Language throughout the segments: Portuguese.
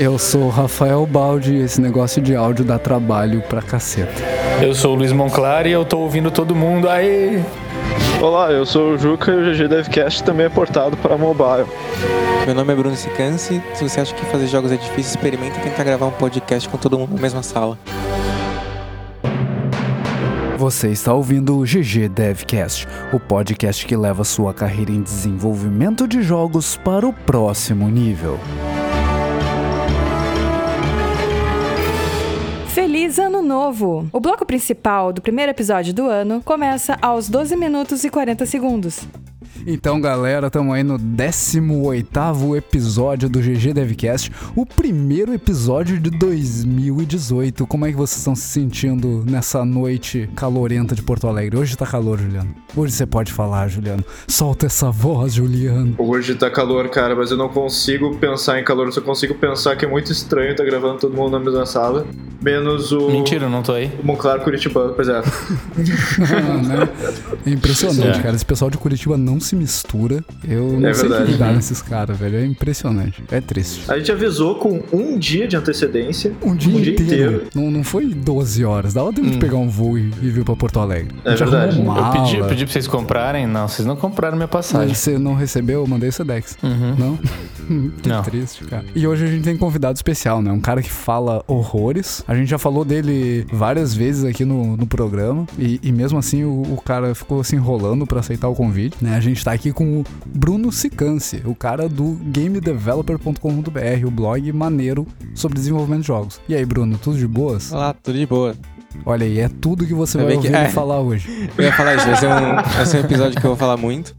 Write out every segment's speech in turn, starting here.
Eu sou o Rafael Baldi e esse negócio de áudio dá trabalho pra caceta. Eu sou o Luiz Monclar e eu tô ouvindo todo mundo. Aê! Olá, eu sou o Juca e o GG Devcast também é portado para mobile. Meu nome é Bruno Sicanci. Se você acha que fazer jogos é difícil, experimenta tentar gravar um podcast com todo mundo na mesma sala. Você está ouvindo o GG Devcast, o podcast que leva sua carreira em desenvolvimento de jogos para o próximo nível. Feliz Ano Novo! O bloco principal do primeiro episódio do ano começa aos 12 minutos e 40 segundos. Então, galera, estamos aí no 18º episódio do GG Devcast, o primeiro episódio de 2018. Como é que vocês estão se sentindo nessa noite calorenta de Porto Alegre? Hoje tá calor, Juliano. Hoje você pode falar, Juliano. Solta essa voz, Juliano. Hoje tá calor, cara, mas eu não consigo pensar em calor, eu só consigo pensar que é muito estranho estar tá gravando todo mundo na mesma sala, menos o... Mentira, não tô aí. O Monclar Curitibano, pois é. não, né? É impressionante, é. cara. Esse pessoal de Curitiba não se mistura. Eu não é sei verdade. que lidar nesses caras, velho. É impressionante. É triste. A gente avisou com um dia de antecedência. Um dia, um dia inteiro. inteiro. Não, não foi 12 horas. Dava tempo hum. de pegar um voo e, e vir pra Porto Alegre. É verdade. Eu pedi, eu pedi pra vocês comprarem. Não, vocês não compraram minha passagem. Mas você não recebeu? Eu mandei o Sedex. Uhum. Não? que não. triste, cara. E hoje a gente tem um convidado especial, né? Um cara que fala horrores. A gente já falou dele várias vezes aqui no, no programa. E, e mesmo assim o, o cara ficou se enrolando para aceitar o convite, né? A gente tá aqui com o Bruno Sicance, o cara do gamedeveloper.com.br, o blog maneiro sobre desenvolvimento de jogos. E aí, Bruno, tudo de boas? Olá, tudo de boa. Olha aí, é tudo que você vai ouvir que... é. falar hoje. Eu ia falar isso, vai ser, um, vai ser um episódio que eu vou falar muito.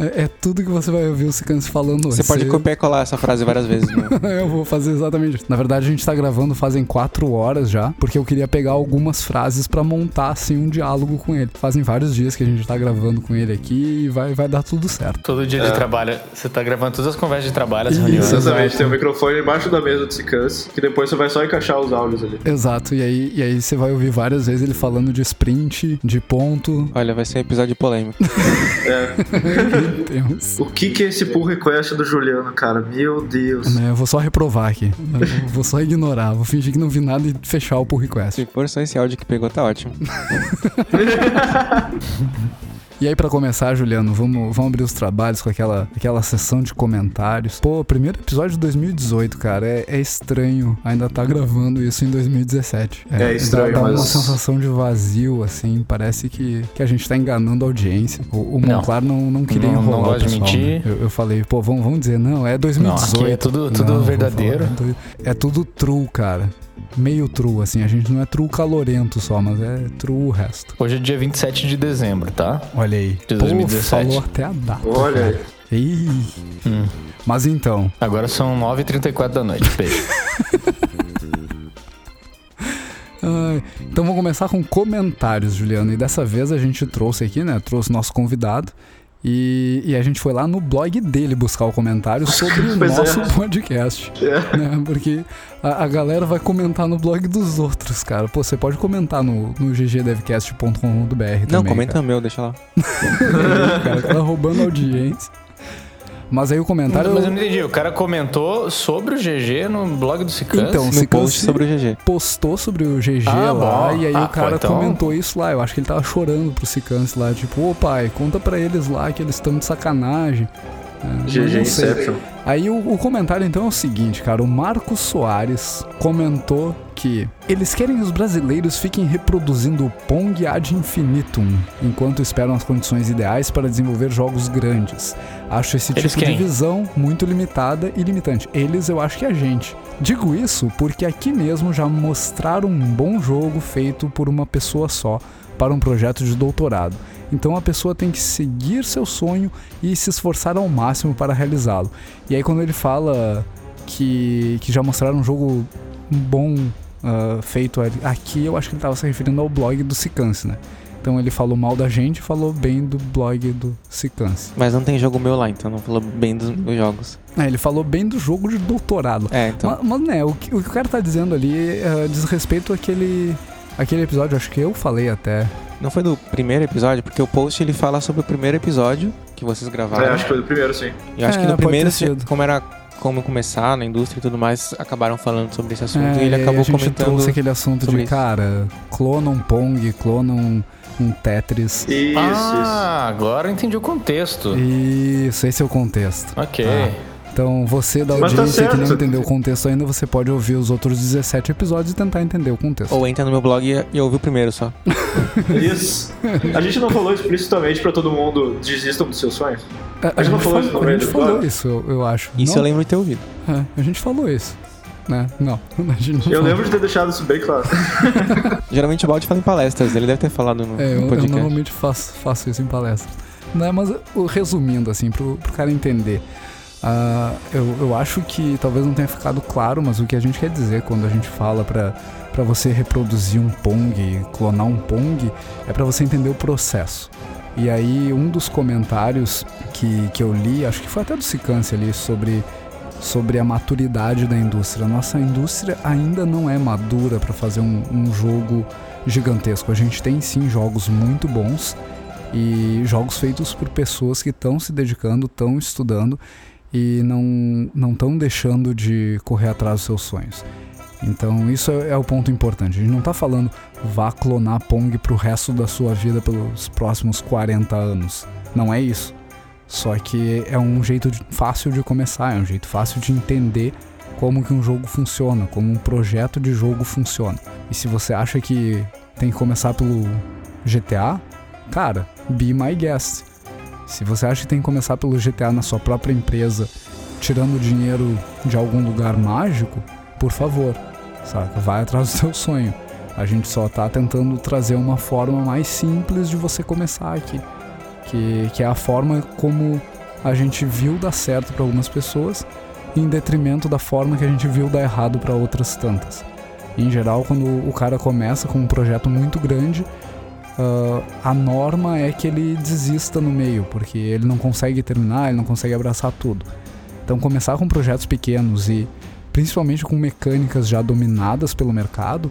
É, é, tudo que você vai ouvir o Sicans falando Você pode copiar e colar essa frase várias vezes, né? eu vou fazer exatamente isso. Na verdade, a gente tá gravando fazem quatro horas já, porque eu queria pegar algumas frases para montar, assim, um diálogo com ele. Fazem vários dias que a gente tá gravando com ele aqui e vai, vai dar tudo certo. Todo dia é. de trabalho. Você tá gravando todas as conversas de trabalho, as reuniões. Exatamente. Tem um microfone embaixo da mesa do Sicans, que depois você vai só encaixar os áudios ali. Exato. E aí, e aí você vai ouvir várias vezes ele falando de sprint, de ponto. Olha, vai ser um episódio polêmico. é. Meu Deus. O que, que é esse pull request do Juliano, cara? Meu Deus. eu vou só reprovar aqui. Eu vou só ignorar. Vou fingir que não vi nada e fechar o pull request. Se for só esse áudio que pegou, tá ótimo. E aí, para começar, Juliano, vamos, vamos abrir os trabalhos com aquela, aquela sessão de comentários. Pô, primeiro episódio de 2018, cara. É, é estranho ainda tá gravando isso em 2017. É, é estranho, dá, dá uma sensação de vazio, assim. Parece que, que a gente tá enganando a audiência. O, o Monclar não, não, não queria não, enrolar não gosto de mentir. Eu, eu, falei, pô, vamos, vamos dizer, não, é 2018. Não, aqui é tudo, tudo não, verdadeiro. Falar, é tudo true, cara meio true, assim. A gente não é true calorento só, mas é true o resto. Hoje é dia 27 de dezembro, tá? Olha aí. De 2017. Pô, falou até a data. Olha aí. Ih. Hum. Mas então. Agora são 9h34 da noite, beijo. então vamos começar com comentários, Juliano. E dessa vez a gente trouxe aqui, né? Trouxe nosso convidado. E, e, a gente foi lá no blog dele buscar o comentário sobre o nosso é. podcast. É. Né? Porque a, a, galera vai comentar no blog dos outros, cara. Pô, você pode comentar no, no ggdevcast.com.br também. Não, comenta cara. meu, deixa lá. cara, tá roubando audiência. Mas aí o comentário. Mas eu não entendi. O cara comentou sobre o GG no blog do Cicans. Então, no post sobre o GG. Postou sobre o GG ah, lá bom. e aí ah, o cara pô, então... comentou isso lá. Eu acho que ele tava chorando pro Cicans lá. Tipo, ô pai, conta pra eles lá que eles estão de sacanagem. GG Inception. Aí o, o, comentário então é o seguinte, cara. O Marcos Soares comentou que eles querem que os brasileiros fiquem reproduzindo o Pong ad infinitum, enquanto esperam as condições ideais para desenvolver jogos grandes. Acho esse eles tipo quem? de visão muito limitada e limitante. Eles, eu acho que é a gente. Digo isso porque aqui mesmo já mostraram um bom jogo feito por uma pessoa só para um projeto de doutorado. Então a pessoa tem que seguir seu sonho e se esforçar ao máximo para realizá-lo. E aí quando ele fala que, que já mostraram um jogo bom uh, feito aqui, eu acho que ele estava se referindo ao blog do Sicance, né? Então ele falou mal da gente e falou bem do blog do Sicance. Mas não tem jogo meu lá, então não falou bem dos meus jogos. É, ele falou bem do jogo de doutorado. É, então. Mas, mas né, o que, o que o cara tá dizendo ali uh, diz respeito àquele, àquele episódio, acho que eu falei até não foi do primeiro episódio, porque o post ele fala sobre o primeiro episódio que vocês gravaram. É, acho que foi do primeiro, sim. Eu acho é, que no primeiro, como era como começar na indústria e tudo mais, acabaram falando sobre esse assunto É, e ele acabou a gente comentando. trouxe aquele assunto sobre de, isso. cara, clona um Pong, clona um, um Tetris. Isso, ah, agora eu entendi o contexto. Isso, esse é o contexto. Ok. Ah. Então, você da Mas tá audiência que não entendeu o contexto ainda, você pode ouvir os outros 17 episódios e tentar entender o contexto. Ou entra no meu blog e, e ouve o primeiro só. isso. Isso. A gente não falou explicitamente pra todo mundo desistam dos seus sonhos? a, a gente não falou isso no a gente falou isso, eu, eu acho. Isso Não? eu lembro de ter ouvido. É, a gente falou isso. Né? Não, a gente não Eu falou. lembro de ter deixado isso bem claro. Geralmente o Balde fala em palestras, ele deve ter falado no, É, no eu, eu podcast. normalmente faço, faço isso em palestras. Né, mas o- resumindo, assim, pro, pro cara entender. Ah, eu, eu acho que talvez não tenha ficado claro, mas o que a gente quer dizer quando a gente fala pra, pra você reproduzir um Pong, clonar um Pong, é pra você entender o processo. E aí, um dos comentários que, que eu li, acho que foi até do Sicance ali, sobre, sobre a maturidade da indústria. Nossa indústria ainda não é madura para fazer um, um jogo gigantesco. A gente tem sim jogos muito bons e jogos feitos por pessoas que estão se dedicando, estão estudando e não não estão deixando de correr atrás dos seus sonhos. Então isso é, é o ponto importante. A gente não tá falando vá clonar Pong pro resto da sua vida pelos próximos 40 anos. Não é isso. Só que é um jeito fácil de começar, é um jeito fácil de entender como que um jogo funciona, como um projeto de jogo funciona. E se você acha que tem que começar pelo GTA, cara, be my guest. Se você acha que tem que começar pelo GTA na sua própria empresa, tirando dinheiro de algum lugar mágico, por favor, saca? Vai atrás do seu sonho. A gente só tá tentando trazer uma forma mais simples de você começar aqui. Que, que é a forma como a gente viu dar certo para algumas pessoas, em detrimento da forma que a gente viu dar errado para outras tantas. Em geral, quando o cara começa com um projeto muito grande, ah, a norma é que ele desista no meio, porque ele não consegue terminar, ele não consegue abraçar tudo. Então, começar com projetos pequenos e principalmente com mecânicas já dominadas pelo mercado,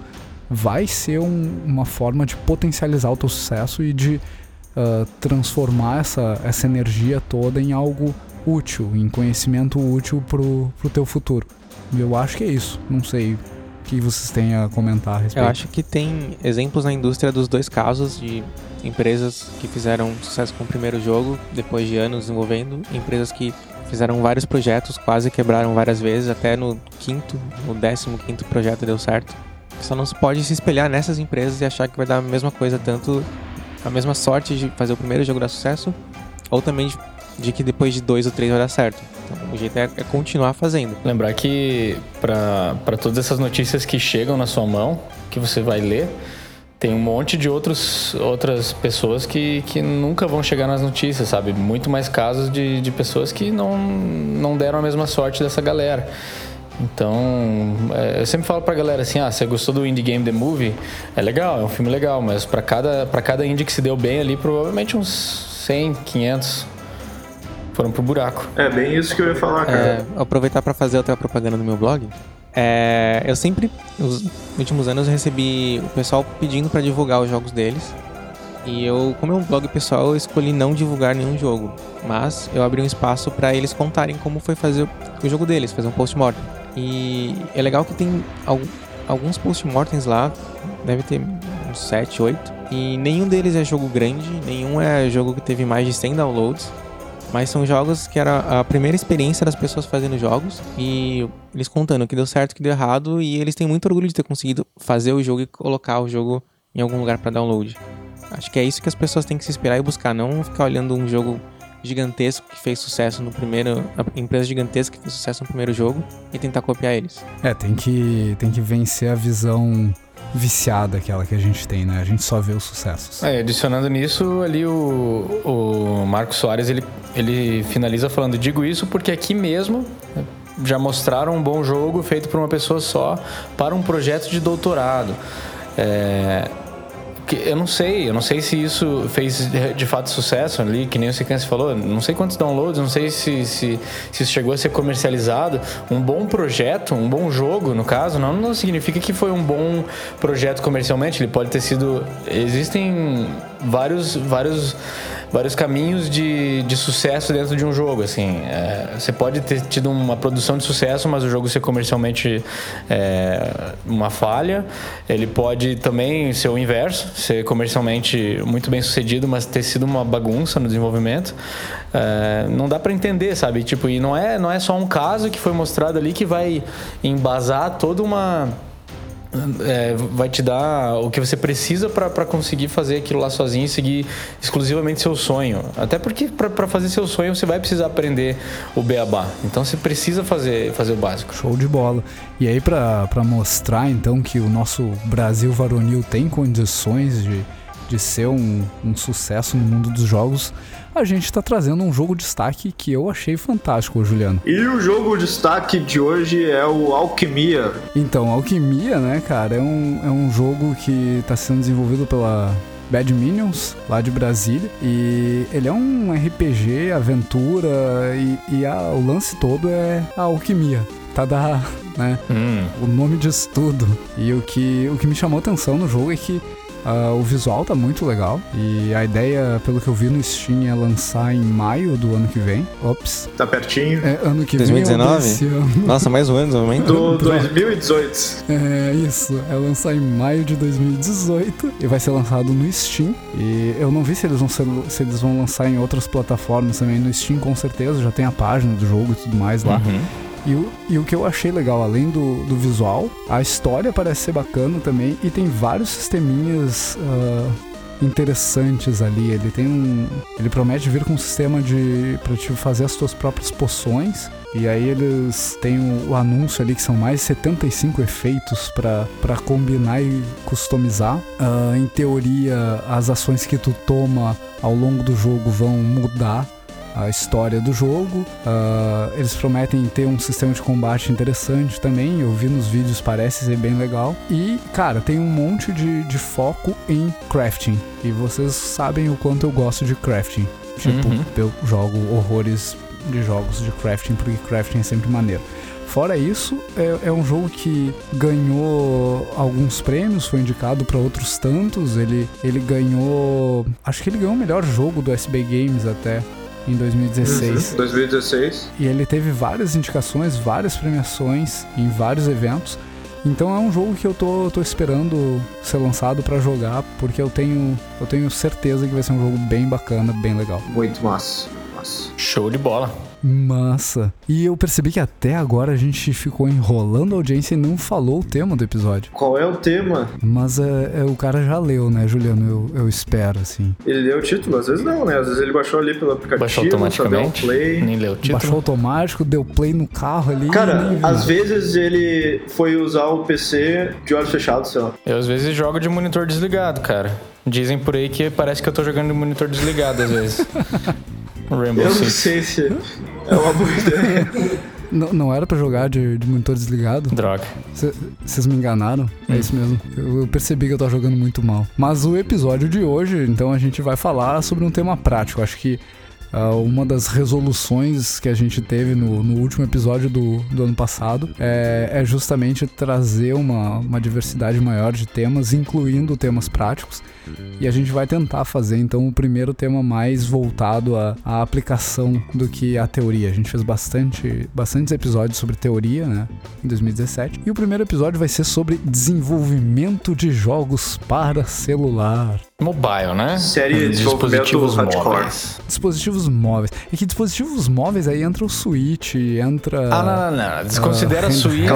vai ser um- uma forma de potencializar o teu sucesso e de ah, transformar essa, essa energia toda em algo útil, em conhecimento útil pro, pro teu futuro. Eu acho que é isso. Não sei que vocês têm a comentar a respeito. Eu acho que tem exemplos na indústria dos dois casos de empresas que fizeram sucesso com o primeiro jogo, depois de anos desenvolvendo, empresas que fizeram vários projetos, quase quebraram várias vezes, até no quinto, no décimo quinto projeto deu certo. Só não se pode se espelhar nessas empresas e achar que vai dar a mesma coisa, tanto a mesma sorte de fazer o primeiro jogo dar sucesso, ou também de, de que depois de dois ou três vai dar certo. O jeito é, é continuar fazendo. Lembrar que para todas essas notícias que chegam na sua mão, que você vai ler, tem um monte de outros, outras pessoas que, que nunca vão chegar nas notícias, sabe? Muito mais casos de, de pessoas que não, não deram a mesma sorte dessa galera. Então, é, eu sempre falo pra galera assim, ah, você gostou do Indie Game The Movie? É legal, é um filme legal, mas pra cada, pra cada indie que se deu bem ali, provavelmente uns 100, 500 foram pro buraco. É bem isso que eu ia falar, cara. É, aproveitar para fazer outra propaganda no meu blog. É, eu sempre, nos últimos anos, eu recebi o pessoal pedindo para divulgar os jogos deles. E eu, como é um blog pessoal, eu escolhi não divulgar nenhum jogo. Mas eu abri um espaço para eles contarem como foi fazer o jogo deles, fazer um post-mortem. E é legal que tem al- alguns post-mortems lá, deve ter uns 7, 8. E nenhum deles é jogo grande, nenhum é jogo que teve mais de 100 downloads. Mas são jogos que era a primeira experiência das pessoas fazendo jogos e eles contando o que deu certo, o que deu errado e eles têm muito orgulho de ter conseguido fazer o jogo e colocar o jogo em algum lugar para download. Acho que é isso que as pessoas têm que se inspirar e buscar, não ficar olhando um jogo gigantesco que fez sucesso no primeiro, empresa gigantesca que fez sucesso no primeiro jogo e tentar copiar eles. É, tem que, tem que vencer a visão viciada aquela que a gente tem, né? A gente só vê os sucessos. É, adicionando nisso, ali o, o Marcos Soares, ele, ele finaliza falando, digo isso porque aqui mesmo né, já mostraram um bom jogo feito por uma pessoa só para um projeto de doutorado. É, que eu não sei, eu não sei se isso fez de, fato sucesso ali, que nem o Sequence falou, não sei quantos downloads, não sei se, se, se isso chegou a ser comercializado. Um bom projeto, um bom jogo, no caso, não, não significa que foi um bom projeto comercialmente, ele pode ter sido. Existem vários, vários vários caminhos de, de sucesso dentro de um jogo. Assim, é, você pode ter tido uma produção de sucesso, mas o jogo ser comercialmente é, uma falha. Ele pode também ser o inverso, ser comercialmente muito bem sucedido, mas ter sido uma bagunça no desenvolvimento. É, não dá para entender, sabe? Tipo, e não é, não é só um caso que foi mostrado ali que vai embasar toda uma é, vai te dar o que você precisa para conseguir fazer aquilo lá sozinho e seguir exclusivamente seu sonho. Até porque para fazer seu sonho você vai precisar aprender o beabá. Então você precisa fazer, fazer o básico. Show de bola. E aí, para mostrar então que o nosso Brasil varonil tem condições de, de ser um, um sucesso no mundo dos jogos, a gente está trazendo um jogo de destaque que eu achei fantástico, Juliano. E o jogo de destaque de hoje é o Alquimia. Então, Alquimia, né, cara, é um, é um jogo que está sendo desenvolvido pela Bad Minions, lá de Brasília. E ele é um RPG, aventura, e, e a, o lance todo é a alquimia. Tá da. Né? Hum. O nome disso tudo. E o que, o que me chamou atenção no jogo é que Uh, o visual tá muito legal e a ideia, pelo que eu vi no Steam, é lançar em maio do ano que vem. Ops. Tá pertinho. É ano que 2019? vem. 2019? Nossa, mais um ano, também. Do 2018. É isso, é lançar em maio de 2018 e vai ser lançado no Steam. E eu não vi se eles vão ser, se eles vão lançar em outras plataformas também. No Steam, com certeza, já tem a página do jogo e tudo mais lá. Uhum. E o, e o que eu achei legal, além do, do visual, a história parece ser bacana também e tem vários sisteminhas uh, interessantes ali. Ele tem um. Ele promete vir com um sistema de. pra te fazer as tuas próprias poções. E aí eles têm o, o anúncio ali que são mais 75 efeitos para combinar e customizar. Uh, em teoria, as ações que tu toma ao longo do jogo vão mudar a história do jogo. Uh, eles prometem ter um sistema de combate interessante também. Eu vi nos vídeos, parece ser bem legal. E, cara, tem um monte de, de foco em crafting. E vocês sabem o quanto eu gosto de crafting. Tipo, Uhum. eu jogo horrores de jogos de crafting, porque crafting é sempre maneiro. Fora isso, é, é um jogo que ganhou alguns prêmios, foi indicado para outros tantos. Ele, ele ganhou. Acho que ele ganhou o melhor jogo do SB Games até em 2016. 2016. E ele teve várias indicações, várias premiações em vários eventos. Então é um jogo que eu tô, tô esperando ser lançado pra jogar, porque eu tenho, eu tenho certeza que vai ser um jogo bem bacana, bem legal. Muito massa. massa. Show de bola. Massa. E eu percebi que até agora a gente ficou enrolando a audiência e não falou o tema do episódio. Qual é o tema? Mas é, é, o cara já leu, né, Juliano? Eu, eu espero, assim. Ele leu o título? Às vezes não, né? Às vezes ele baixou ali pelo aplicativo, Baixou só deu automaticamente. play. Nem leu o título. Baixou automático, deu play no carro ali. Cara, às vezes ele foi usar o PC de olhos fechados, sei lá. Eu às vezes jogo de monitor desligado, cara. Dizem por aí que parece que eu tô jogando de monitor desligado às vezes. Rainbow Eu não Six. sei se é uma boa ideia. Não, não era pra jogar de, de monitor desligado? Droga. Vocês me enganaram? É isso mesmo. Eu, eu percebi que eu tava jogando muito mal. Mas o episódio de hoje, então, a gente vai falar sobre um tema prático. Acho que ah, uma das resoluções que a gente teve no, no último episódio do, do ano passado é, é justamente trazer uma, uma diversidade maior de temas, incluindo temas práticos. E a gente vai tentar fazer, então, o primeiro tema mais voltado à, à aplicação do que à teoria. A gente fez bastante, bastantes episódios sobre teoria, né? Em 2017. E o primeiro episódio vai ser sobre desenvolvimento de jogos para celular. Mobile, né? Série de dispositivos hardcore. móveis. Dispositivos móveis. E que dispositivos móveis aí entra o Switch, entra. Ah, não, não, não. Desconsidera Ah, Switch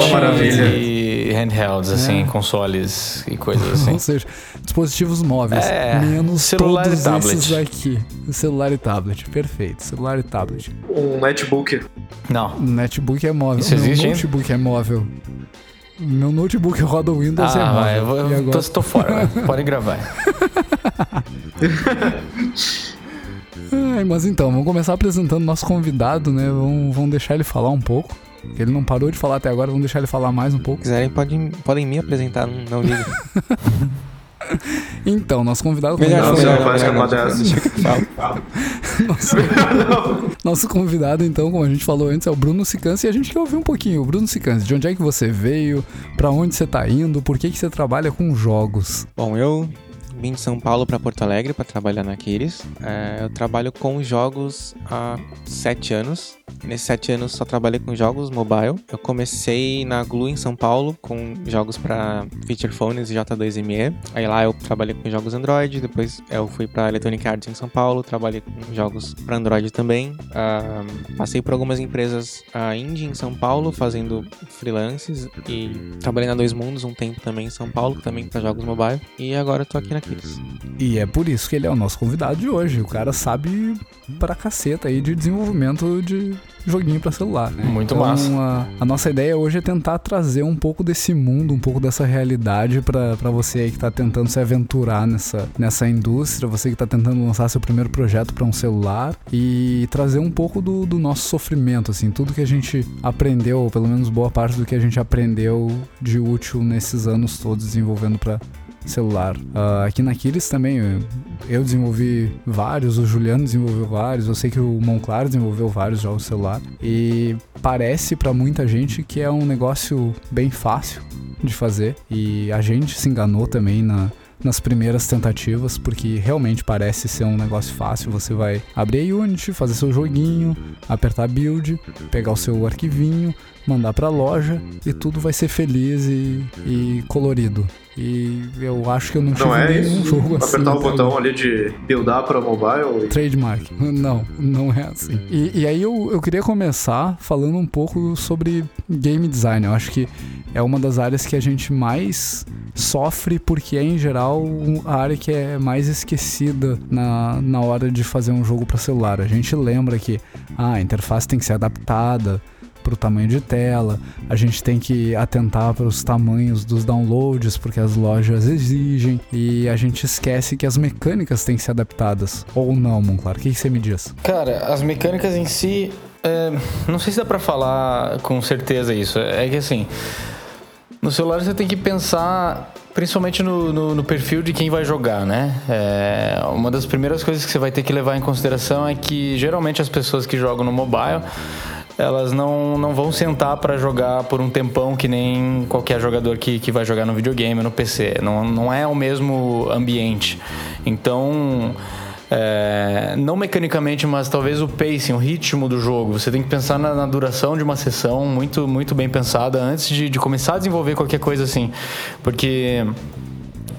e handhelds, assim, É. consoles e coisas assim. Ou seja, dispositivos móveis. É, menos celular e todos tablet. esses aqui. Celular e tablet. Perfeito. Celular e tablet. Um netbook. Não. Netbook é móvel. Isso Meu existe ainda? notebook é móvel. Meu notebook roda o Windows e é Ah, vai, móvel. e eu agora? tô, tô fora. Pode gravar. Ai, mas então, vamos começar apresentando nosso convidado, né? Vamos, vamos deixar ele falar um pouco. Ele não parou de falar até agora, vamos deixar ele falar mais um pouco. Se quiserem, podem, podem me apresentar, não, não ligo. Então, nosso convidado. Melhor Não. Nosso, nosso convidado, então, como a gente falou antes, é o Bruno Sicanci e a gente quer ouvir um pouquinho. Bruno Sicanci, de onde é que você veio? Pra onde você tá indo? Por que, que você trabalha com jogos? Bom, eu vim de São Paulo para Porto Alegre para trabalhar na Aquiles. É, eu trabalho com jogos há sete anos. Nesses sete anos só trabalhei com jogos mobile. Eu comecei na Glue em São Paulo com jogos para feature phones e J2ME. Aí lá eu trabalhei com jogos Android. Depois eu fui para Electronic Arts em São Paulo, trabalhei com jogos para Android também. Uh, passei por algumas empresas uh, indie em São Paulo fazendo freelances e trabalhei na Dois Mundos um tempo também em São Paulo, também para jogos mobile. E agora eu tô aqui na E é por isso que ele é o nosso convidado de hoje. O cara sabe pra caceta aí de desenvolvimento de joguinho para celular. Né? Muito então, massa. A, a, nossa ideia hoje é tentar trazer um pouco desse mundo, um pouco dessa realidade para você aí que tá tentando se aventurar nessa, nessa indústria, você que tá tentando lançar seu primeiro projeto para um celular e trazer um pouco do, do nosso sofrimento, assim, tudo que a gente aprendeu, ou pelo menos boa parte do que a gente aprendeu de útil nesses anos todos desenvolvendo para celular. Uh, aqui na Aquiles também eu desenvolvi vários, o Juliano desenvolveu vários, eu sei que o Monclar desenvolveu vários jogos celular e parece para muita gente que é um negócio bem fácil de fazer e a gente se enganou também na nas primeiras tentativas, porque realmente parece ser um negócio fácil. Você vai abrir a Unity, fazer seu joguinho, apertar build, pegar o seu arquivinho, mandar para a loja e tudo vai ser feliz e, e colorido. E eu acho que eu não, não tive é nenhum jogo assim. Apertar o botão ali de buildar para mobile? E... Trademark. Não, não é assim. E, e aí eu, eu queria começar falando um pouco sobre game design. Eu acho que é uma das áreas que a gente mais sofre porque é, em geral, a área que é mais esquecida na, na hora de fazer um jogo para celular. A gente lembra que ah, a interface tem que ser adaptada, para o tamanho de tela, a gente tem que atentar para os tamanhos dos downloads, porque as lojas exigem, e a gente esquece que as mecânicas têm que ser adaptadas. Ou não, Monclar? O que, você me diz? Cara, as mecânicas em si. É, não sei se dá para falar com certeza isso. É que assim. No celular você tem que pensar principalmente no, no, no, perfil de quem vai jogar, né? É, uma das primeiras coisas que você vai ter que levar em consideração é que geralmente as pessoas que jogam no mobile elas não, não vão sentar para jogar por um tempão que nem qualquer jogador que, que vai jogar no videogame no PC. Não, não é o mesmo ambiente. Então. É, não mecanicamente, mas talvez o pacing, o ritmo do jogo. Você tem que pensar na, na duração de uma sessão muito, muito bem pensada antes de, de começar a desenvolver qualquer coisa assim. Porque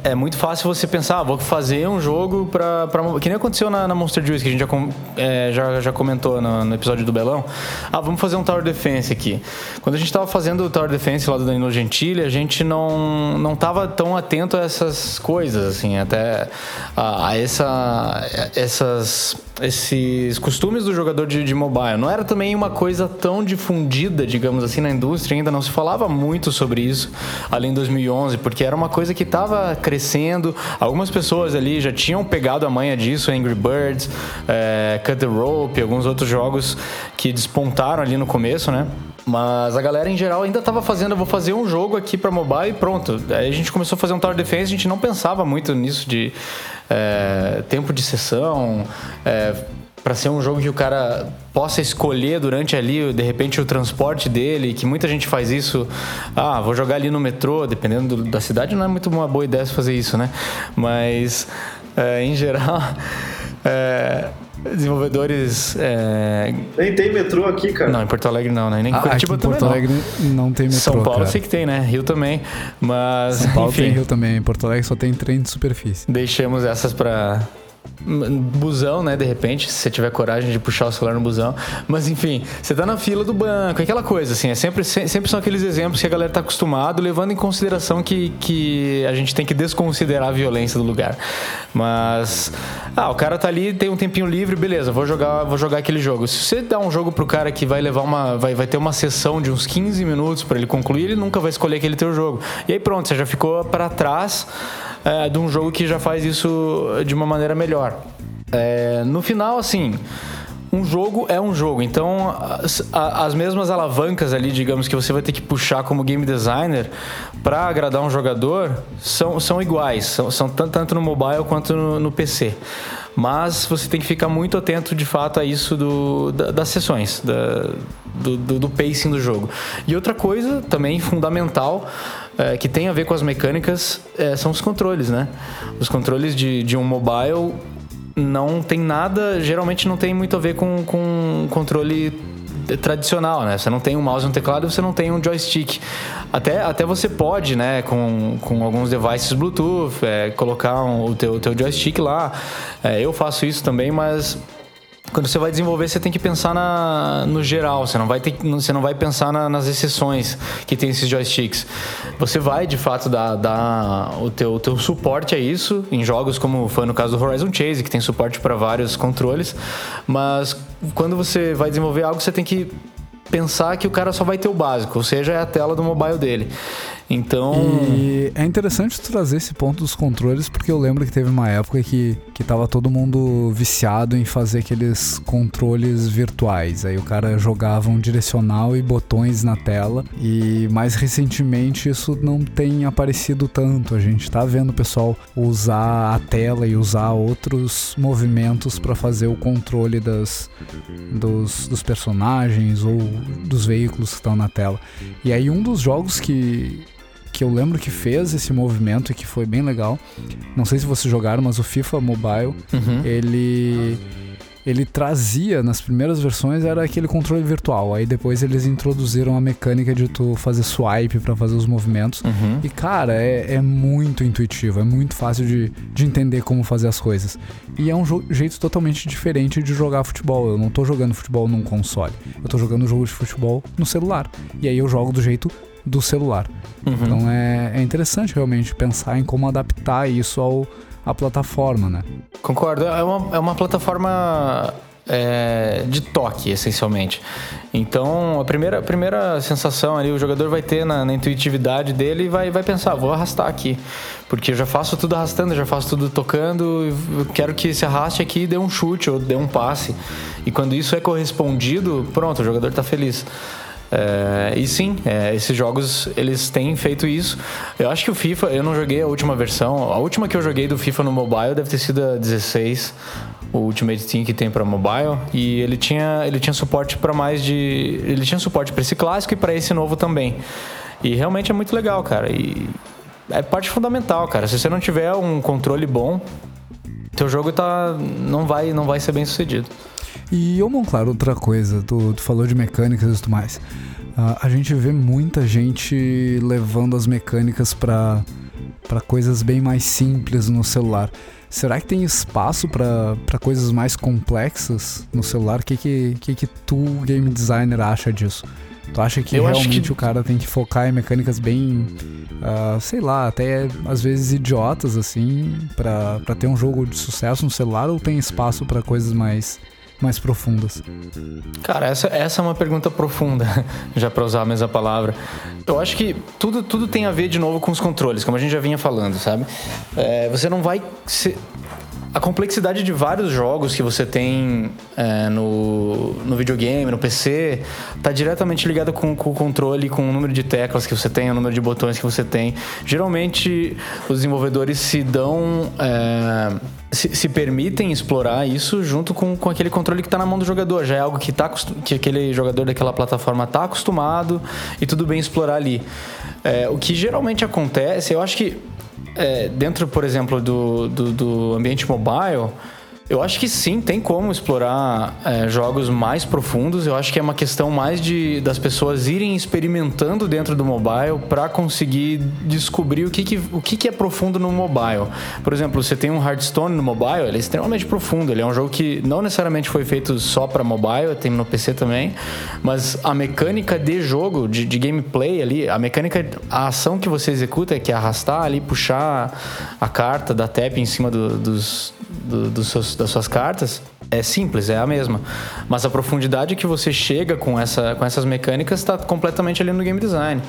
é muito fácil você pensar, ah, vou fazer um jogo pra, pra. Que nem aconteceu na, na Monster Juice, que a gente já, é, já, já comentou no, no, episódio do Belão. Ah, vamos fazer um Tower Defense aqui. Quando a gente tava fazendo o Tower Defense lá do Danilo Gentili, a gente não, não tava tão atento a essas coisas, assim, até a, a essa, essas esses costumes do jogador de, de, mobile. Não era também uma coisa tão difundida, digamos assim, na indústria, ainda não se falava muito sobre isso, além de 2011, porque era uma coisa que estava crescendo. Algumas pessoas ali já tinham pegado a manha disso, Angry Birds, é, Cut the Rope, alguns outros jogos que despontaram ali no começo, né? Mas a galera em geral ainda estava fazendo, eu vou fazer um jogo aqui para mobile e pronto. Aí a gente começou a fazer um Tower Defense, a gente não pensava muito nisso de é, tempo de sessão, é, para ser um jogo que o cara possa escolher durante ali, de repente, o transporte dele, que muita gente faz isso. Ah, vou jogar ali no metrô, dependendo do, da cidade, não é muito uma boa ideia fazer isso, né? Mas, é, em geral, é, desenvolvedores. É... Nem tem metrô aqui, cara. Não, em Porto Alegre não, né? Nem em ah, Curitiba aqui em Porto Alegre não. não tem metrô. São Paulo cara. sei que tem, né? Rio também. Mas. São Paulo enfim, tem Rio também. Em Porto Alegre só tem trem de superfície. Deixemos essas para busão, né? De repente, se você tiver coragem de puxar o celular no busão. Mas enfim, você tá na fila do banco, aquela coisa, assim. É sempre, sempre são aqueles exemplos que a galera tá acostumado, levando em consideração que, que a gente tem que desconsiderar a violência do lugar. Mas. Ah, o cara tá ali, tem um tempinho livre, beleza, vou jogar, vou jogar aquele jogo. Se você dá um jogo pro cara que vai levar uma. vai, vai ter uma sessão de uns 15 minutos para ele concluir, ele nunca vai escolher aquele teu jogo. E aí pronto, você já ficou para trás é, de um jogo que já faz isso de uma maneira melhor. É, no final, assim, um jogo é um jogo. Então, as, as, mesmas alavancas ali, digamos, que você vai ter que puxar como game designer para agradar um jogador são, são iguais. São, são tanto no mobile quanto no, no, PC. Mas você tem que ficar muito atento, de fato, a isso do, da, das sessões, da, do, do, do, pacing do jogo. E outra coisa também fundamental é, que tem a ver com as mecânicas é, são os controles, né? Os controles de, de um mobile não tem nada, geralmente não tem muito a ver com, com controle tradicional, né? Você não tem um mouse e um teclado, você não tem um joystick. Até, até você pode, né, com, com alguns devices Bluetooth, é, colocar um, o teu, teu joystick lá. É, eu faço isso também, mas quando você vai desenvolver, você tem que pensar na, no geral. Você não vai, ter, você não vai pensar na, nas exceções que tem esses joysticks. Você vai, de fato, dar, dar o, teu, o teu suporte a isso em jogos como foi no caso do Horizon Chase, que tem suporte para vários controles. Mas quando você vai desenvolver algo, você tem que pensar que o cara só vai ter o básico, ou seja, é a tela do mobile dele. Então. E é interessante trazer esse ponto dos controles, porque eu lembro que teve uma época que, que tava todo mundo viciado em fazer aqueles controles virtuais. Aí o cara jogava um direcional e botões na tela. E mais recentemente isso não tem aparecido tanto. A gente tá vendo o pessoal usar a tela e usar outros movimentos para fazer o controle das, dos, dos personagens ou dos veículos que estão na tela. E aí um dos jogos que que eu lembro que fez esse movimento e que foi bem legal. Não sei se vocês jogaram, mas o FIFA Mobile, uhum. ele ele trazia nas primeiras versões era aquele controle virtual. Aí depois eles introduziram a mecânica de tu fazer swipe para fazer os movimentos. Uhum. E cara, é, é, muito intuitivo, é muito fácil de, de entender como fazer as coisas. E é um jeito totalmente diferente de jogar futebol. Eu não tô jogando futebol num console, eu tô jogando um jogo de futebol no celular. E aí eu jogo do jeito do celular. Uhum. Então é, é interessante realmente pensar em como adaptar isso ao, à plataforma, né? Concordo. É uma, é uma plataforma é, de toque, essencialmente. Então, a primeira, a primeira sensação ali, o jogador vai ter na, na, intuitividade dele e vai, vai pensar, vou arrastar aqui. Porque eu já faço tudo arrastando, já faço tudo tocando, eu quero que se arraste aqui e dê um chute ou dê um passe. E quando isso é correspondido, pronto, o jogador está feliz. É, e sim, é, esses jogos eles têm feito isso. Eu acho que o FIFA, eu não joguei a última versão. A última que eu joguei do FIFA no mobile deve ter sido a 16, o Ultimate Team que tem para mobile. E ele tinha, ele tinha suporte para mais de. Ele tinha suporte para esse clássico e para esse novo também. E realmente é muito legal, cara. E é parte fundamental, cara. Se você não tiver um controle bom, teu jogo tá, não, vai, não vai ser bem sucedido. E, ô, claro, outra coisa, tu, tu falou de mecânicas e tudo mais. Uh, a gente vê muita gente levando as mecânicas para para coisas bem mais simples no celular. Será que tem espaço para coisas mais complexas no celular? O que, que, que, que tu, game designer, acha disso? Tu acha que Eu realmente que... o cara tem que focar em mecânicas bem, uh, sei lá, até às vezes idiotas, assim, para ter um jogo de sucesso no celular ou tem espaço para coisas mais mais profundas? Cara, essa, essa é uma pergunta profunda, já para usar a mesma palavra. Eu acho que tudo, tudo tem a ver de novo com os controles, como a gente já vinha falando, sabe? É, você não vai. Se, a complexidade de vários jogos que você tem é, no, no videogame, no PC, está diretamente ligada com, com, o controle, com o número de teclas que você tem, o número de botões que você tem. Geralmente, os desenvolvedores se dão. É, se, se, permitem explorar isso junto com, com aquele controle que está na mão do jogador. Já é algo que, tá, que aquele jogador daquela plataforma está acostumado e tudo bem explorar ali. É, o que geralmente acontece, eu acho que é, dentro, por exemplo, do, do, do ambiente mobile, eu acho que sim, tem como explorar é, jogos mais profundos. Eu acho que é uma questão mais de das pessoas irem experimentando dentro do mobile para conseguir descobrir o que, que, o que, que é profundo no mobile. Por exemplo, você tem um Hearthstone no mobile, ele é extremamente profundo. Ele é um jogo que não necessariamente foi feito só para mobile, tem no PC também, mas a mecânica de jogo, de, de gameplay ali, a mecânica, a ação que você executa é que é arrastar ali, puxar a carta da tap em cima do, dos, do, dos seus, das suas cartas é simples, é a mesma. Mas a profundidade que você chega com, essa, com essas mecânicas está completamente ali no game design.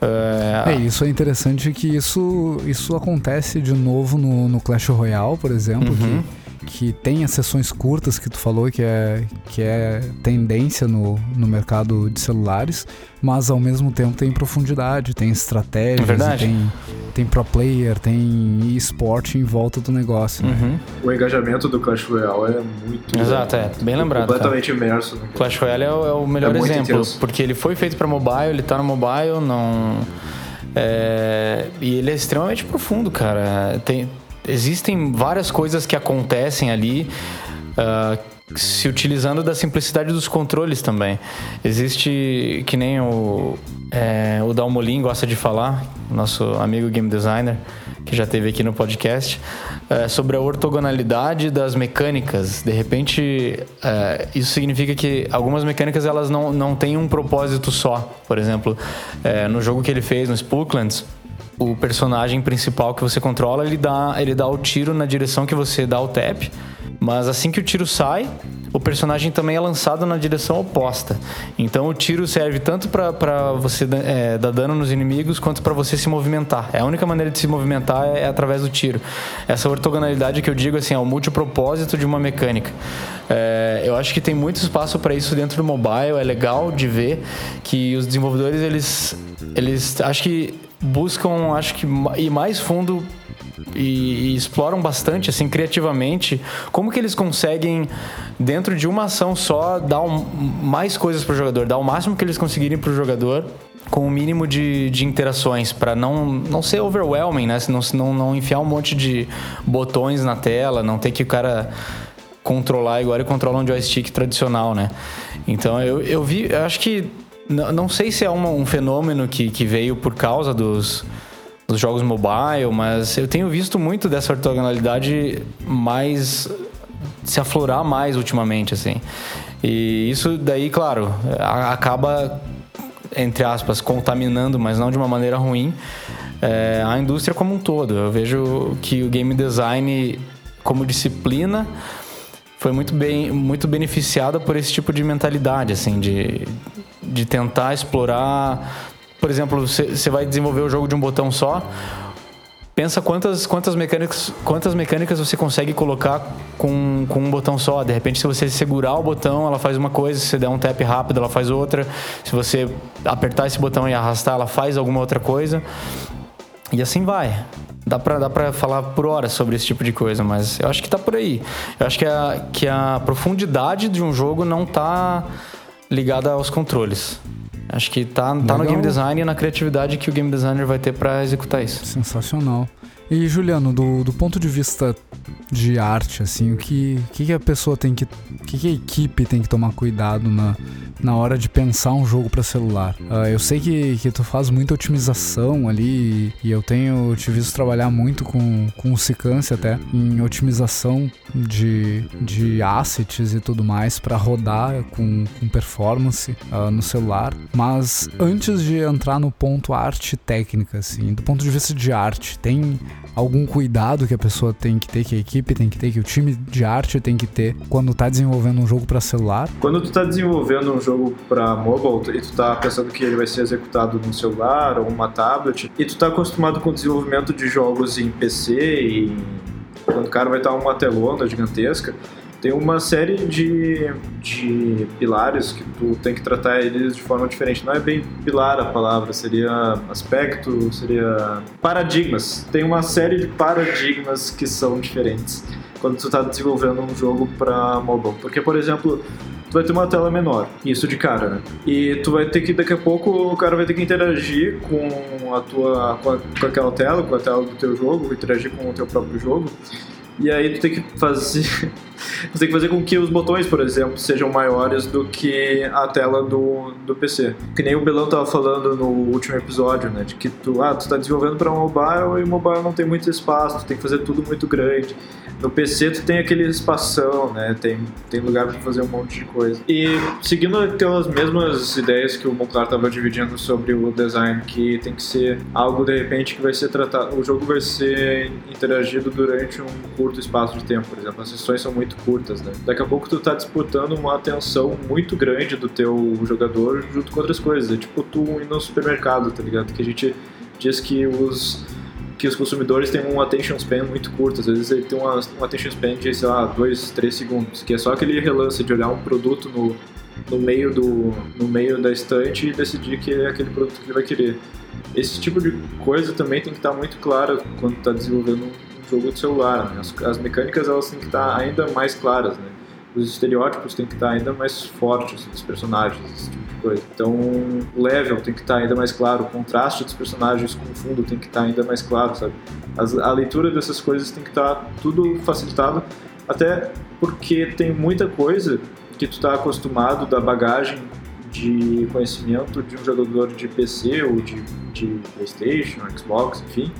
É... é, isso é interessante que isso, isso acontece de novo no, no Clash Royale, por exemplo, uhum. que que tem as sessões curtas que tu falou, que é, que é tendência no, no mercado de celulares, mas ao mesmo tempo tem profundidade, tem estratégia, é tem, tem pro player, tem esporte em volta do negócio. Né? Uhum. Né? O engajamento do Clash Royale é muito. Exato, é bem lembrado. Completamente cara. imerso. Né? Clash Royale é o, é o melhor é exemplo, porque ele foi feito para mobile, ele tá no mobile, não É, e ele é extremamente profundo, cara. Tem, existem várias coisas que acontecem ali. Uh, se utilizando da simplicidade dos controles também. Existe, que nem o, é, o Dalmolin gosta de falar, nosso amigo game designer, que já teve aqui no podcast, é, sobre a ortogonalidade das mecânicas. De repente, é, isso significa que algumas mecânicas elas não, não têm um propósito só. Por exemplo, no jogo que ele fez, no Spooklands, o personagem principal que você controla, ele dá, ele dá o tiro na direção que você dá o tap mas assim que o tiro sai, o personagem também é lançado na direção oposta. Então o tiro serve tanto para você é, dar dano nos inimigos quanto para você se movimentar. É a única maneira de se movimentar é, é, através do tiro. Essa ortogonalidade que eu digo assim, é o multipropósito de uma mecânica. É, eu acho que tem muito espaço para isso dentro do mobile. É legal de ver que os desenvolvedores eles, eles acho que buscam acho que ir mais fundo e, e, exploram bastante, assim, criativamente, como que eles conseguem, dentro de uma ação só, dar um, mais coisas para o jogador, dar o máximo que eles conseguirem para o jogador com o mínimo de, de interações, para não, não ser overwhelming, né? Não, não, não enfiar um monte de botões na tela, não ter que o cara controlar igual ele controla um joystick tradicional, né? Então eu, eu vi, eu acho que não, não sei se é uma, um fenômeno que, que veio por causa dos dos jogos mobile, mas eu tenho visto muito dessa ortogonalidade mais se aflorar mais ultimamente, assim. E isso daí, claro, acaba entre aspas contaminando, mas não de uma maneira ruim, é, a indústria como um todo. Eu vejo que o game design como disciplina foi muito bem muito beneficiada por esse tipo de mentalidade assim de, de tentar explorar por exemplo, você vai desenvolver o jogo de um botão só, pensa quantas, quantas, mecânicas, quantas mecânicas você consegue colocar com, com um botão só. De repente, se você segurar o botão, ela faz uma coisa, se você der um tap rápido, ela faz outra. Se você apertar esse botão e arrastar, ela faz alguma outra coisa. E assim vai. Dá pra, dá pra falar por horas sobre esse tipo de coisa, mas eu acho que tá por aí. Eu acho que a, que a profundidade de um jogo não tá ligada aos controles. Acho que tá, tá no game design e na criatividade que o game designer vai ter para executar isso. Sensacional. E Juliano, do, do ponto de vista de arte, assim, o que, que, que a pessoa tem que. O que, que a equipe tem que tomar cuidado na, na hora de pensar um jogo para celular? Uh, eu sei que, que tu faz muita otimização ali e eu tenho te visto trabalhar muito com, com o Sicance até em otimização de, de assets e tudo mais para rodar com, com performance uh, no celular. Mas antes de entrar no ponto arte técnica, assim, do ponto de vista de arte, tem algum cuidado que a pessoa tem que ter, que a equipe tem que ter, que o time de arte tem que ter quando tá desenvolvendo um jogo para celular? Quando tu tá desenvolvendo um jogo para mobile e tu tá pensando que ele vai ser executado num celular ou uma tablet, e tu tá acostumado com o desenvolvimento de jogos em PC e quando o cara vai estar uma telona gigantesca, tem uma série de, de pilares que tu tem que tratar eles de forma diferente. Não é bem pilar a palavra, seria aspecto, seria paradigmas. Tem uma série de paradigmas que são diferentes quando tu está desenvolvendo um jogo para mobile. Porque, por exemplo, tu vai ter uma tela menor, isso de cara, né? E tu vai ter que, daqui a pouco, o cara vai ter que interagir com a tua, com, a, com aquela tela, com a tela do teu jogo, interagir com o teu próprio jogo. E aí tu tem que fazer. tem que fazer com que os botões, por exemplo, sejam maiores do que a tela do, do PC. Que nem o Belão tava falando no último episódio, né? De que tu, ah, tu tá desenvolvendo para mobile e o mobile não tem muito espaço, tu tem que fazer tudo muito grande. No PC tu tem aquele espação, né? Tem, tem lugar para fazer um monte de coisa. E seguindo aquelas mesmas ideias que o Monclar estava dividindo sobre o design, que tem que ser algo de repente que vai ser tratado, o jogo vai ser interagido durante um curto espaço de tempo, por exemplo. As sessões são muito curtas, né? Daqui a pouco tu tá disputando uma atenção muito grande do teu jogador junto com outras coisas. É tipo tu ir no supermercado, tá ligado? Que a gente diz que os que os consumidores têm um attention span muito curto. Às vezes ele tem uma, um attention span de, sei lá, 2, 3 segundos, que é só aquele relance de olhar um produto no, no, meio, do, no meio da estante e decidir que é aquele produto que ele vai querer. Esse tipo de coisa também tem que estar muito claro quando está desenvolvendo um jogo de celular. Né? As, as, mecânicas elas têm que estar ainda mais claras, né? Os estereótipos têm que estar ainda mais fortes dos personagens, esse tipo coisa. Então, o level tem que estar ainda mais claro, o contraste dos personagens com o fundo tem que estar ainda mais claro, sabe? As, a leitura dessas coisas tem que estar tudo facilitado, até porque tem muita coisa que tu está acostumado da bagagem de conhecimento de um jogador de PC ou de, de PlayStation, Xbox, enfim,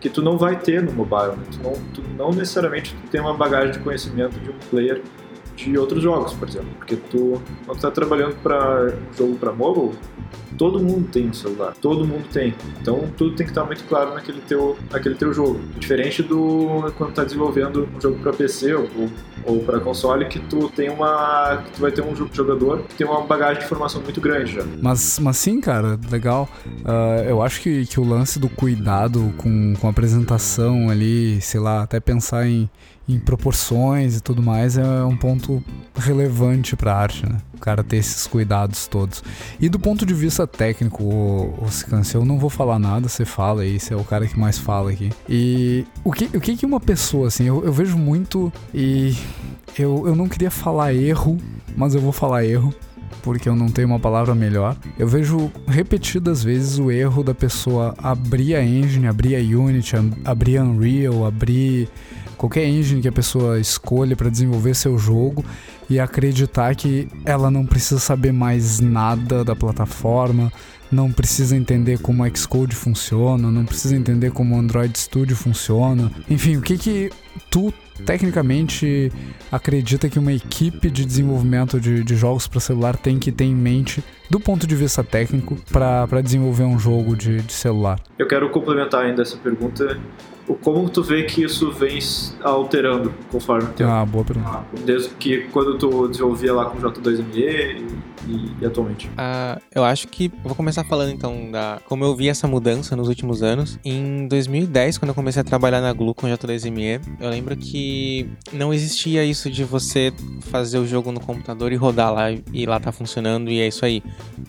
que tu não vai ter no mobile. Né? Tu, não, tu não necessariamente tu tem uma bagagem de conhecimento de um player de outros jogos, por exemplo. Porque tu, quando tu tá trabalhando para um jogo para mobile, todo mundo tem um celular, todo mundo tem. Então tudo tem que estar muito claro naquele teu, naquele teu jogo. Diferente do quando tá desenvolvendo um jogo para PC ou, ou para console que tu tem uma que tu vai ter um jogador que tem uma bagagem de informação muito grande já. Mas, mas sim, cara, legal. Uh, eu acho que, que o lance do cuidado com, com a apresentação ali, sei lá, até pensar em, em proporções e tudo mais é um ponto relevante para arte, né? O cara ter esses cuidados todos. E do ponto de vista técnico, o, o eu não vou falar nada, você fala aí, você é o cara que mais fala aqui. E o que, o que, que uma pessoa, assim, eu, eu vejo muito e eu, eu não queria falar erro, mas eu vou falar erro porque eu não tenho uma palavra melhor. Eu vejo repetidas vezes o erro da pessoa abrir a engine, abrir a Unity, abrir Unreal, abrir qualquer engine que a pessoa escolha para desenvolver seu jogo e acreditar que ela não precisa saber mais nada da plataforma, não precisa entender como o Xcode funciona, não precisa entender como o Android Studio funciona. Enfim, o que que tu tecnicamente acredita que uma equipe de desenvolvimento de, de jogos para celular tem que ter em mente do ponto de vista técnico para desenvolver um jogo de, de celular? Eu quero complementar ainda essa pergunta como tu vê que isso vem alterando conforme o tempo? Ah, boa pergunta. Desde que quando tu desenvolvia lá com J2ME e, e atualmente? Uh, eu acho que. vou começar falando então da como eu vi essa mudança nos últimos anos. Em 2010, quando eu comecei a trabalhar na Glu com J2ME, eu lembro que não existia isso de você fazer o jogo no computador e rodar lá e lá tá funcionando e é isso aí.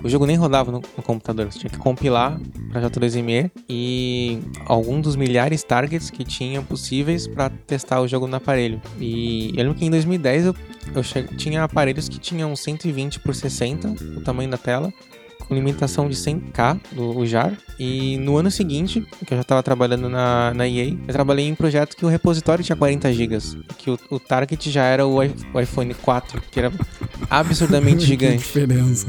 O jogo nem rodava no, no computador, você tinha que compilar para J2ME e algum dos milhares targets que tinham possíveis para testar o jogo no aparelho. E eu lembro que em 2010 eu, eu tinha aparelhos que tinham 120 por 60 o tamanho da tela, com limitação de 100k do JAR. E no ano seguinte, que eu já estava trabalhando na, na EA, eu trabalhei em um projeto que o repositório tinha 40 GB, que o, o target já era o, o iPhone 4, que era absurdamente gigante. que diferença.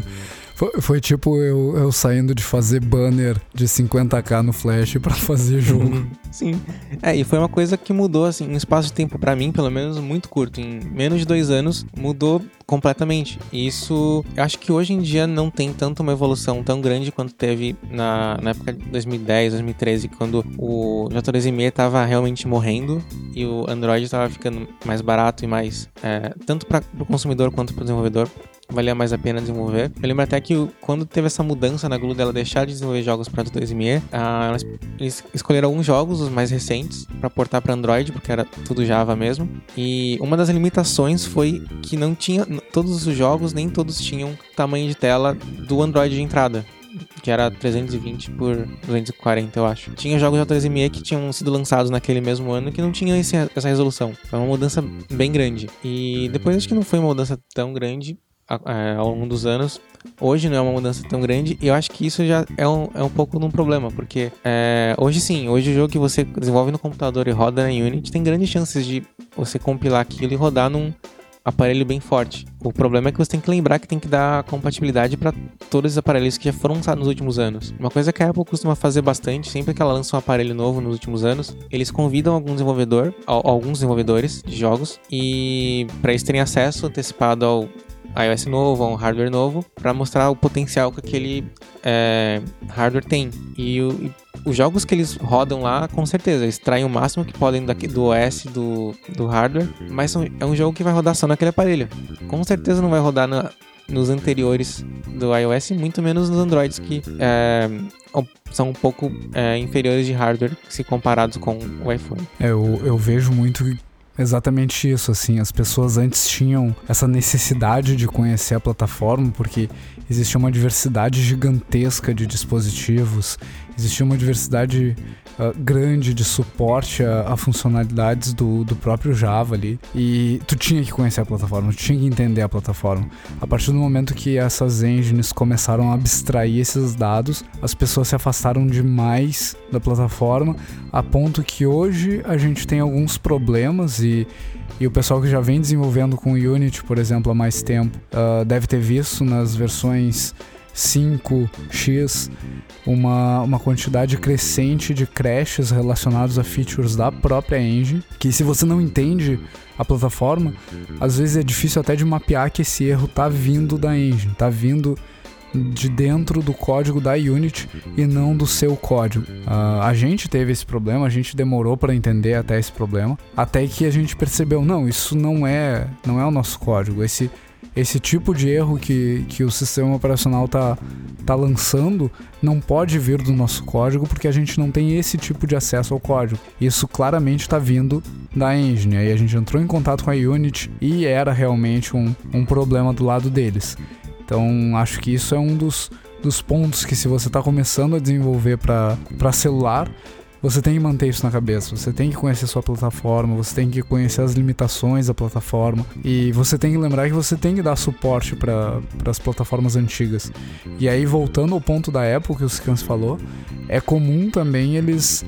Foi, foi, tipo eu, eu saindo de fazer banner de 50k no Flash para fazer jogo. Sim. É, e foi uma coisa que mudou, assim, um espaço de tempo para mim, pelo menos, muito curto. Em menos de dois anos, mudou completamente. E isso, eu acho que hoje em dia não tem tanto uma evolução tão grande quanto teve na, na época de 2010, 2013, quando o J2ME tava realmente morrendo e o Android tava ficando mais barato e mais, é, tanto para o consumidor quanto para o desenvolvedor, valia mais a pena desenvolver. Eu lembro até que quando teve essa mudança na Glu dela deixar de desenvolver jogos para 2ME, ah, eles escolheram alguns jogos, os mais recentes, para portar para Android, porque era tudo Java mesmo. E uma das limitações foi que não tinha todos os jogos, nem todos tinham tamanho de tela do Android de entrada que era 320 por 240, eu acho. Tinha jogos de 3ME que tinham sido lançados naquele mesmo ano que não tinham esse, essa resolução. Foi uma mudança bem grande. E depois acho que não foi uma mudança tão grande, é, ao longo dos anos. Hoje não é uma mudança tão grande e eu acho que isso já é um, é um pouco de um problema, porque é, hoje sim, hoje o jogo que você desenvolve no computador e roda na Unity tem grandes chances de você compilar aquilo e rodar num aparelho bem forte. O problema é que você tem que lembrar que tem que dar compatibilidade para todos os aparelhos que já foram lançados nos últimos anos. Uma coisa que a Apple costuma fazer bastante, sempre que ela lança um aparelho novo nos últimos anos, eles convidam algum desenvolvedor, alguns desenvolvedores de jogos e para eles terem acesso antecipado ao iOS novo, um hardware novo, para mostrar o potencial que aquele é, hardware tem. E, o, e, os jogos que eles rodam lá, com certeza, extraem o máximo que podem daqui, do OS do, do hardware, mas são, é um jogo que vai rodar só naquele aparelho. Com certeza não vai rodar na, nos anteriores do iOS, muito menos nos Androids que é, são um pouco é, inferiores de hardware se comparados com o iPhone. É, eu, eu vejo muito Exatamente isso, assim, as pessoas antes tinham essa necessidade de conhecer a plataforma porque existia uma diversidade gigantesca de dispositivos, existia uma diversidade uh, grande de suporte a, a funcionalidades do, do, próprio Java ali. E tu tinha que conhecer a plataforma, tu tinha que entender a plataforma. A partir do momento que essas engines começaram a abstrair esses dados, as pessoas se afastaram demais da plataforma, a ponto que hoje a gente tem alguns problemas e e o pessoal que já vem desenvolvendo com Unity, por exemplo, há mais tempo, uh, deve ter visto nas versões 5x uma, uma quantidade crescente de crashes relacionados a features da própria engine, que se você não entende a plataforma, às vezes é difícil até de mapear que esse erro tá vindo da engine, tá vindo de dentro do código da Unity e não do seu código. Uh, a gente teve esse problema, a gente demorou para entender até esse problema, até que a gente percebeu, não, isso não é, não é o nosso código. Esse esse tipo de erro que, que o sistema operacional tá, tá lançando não pode vir do nosso código porque a gente não tem esse tipo de acesso ao código. Isso claramente está vindo da engine. Aí a gente entrou em contato com a Unity e era realmente um, um problema do lado deles. Então acho que isso é um dos, dos pontos que se você está começando a desenvolver para celular, você tem que manter isso na cabeça. Você tem que conhecer sua plataforma, você tem que conhecer as limitações da plataforma e você tem que lembrar que você tem que dar suporte para as plataformas antigas. E aí, voltando ao ponto da Apple que o Scans falou, é comum também eles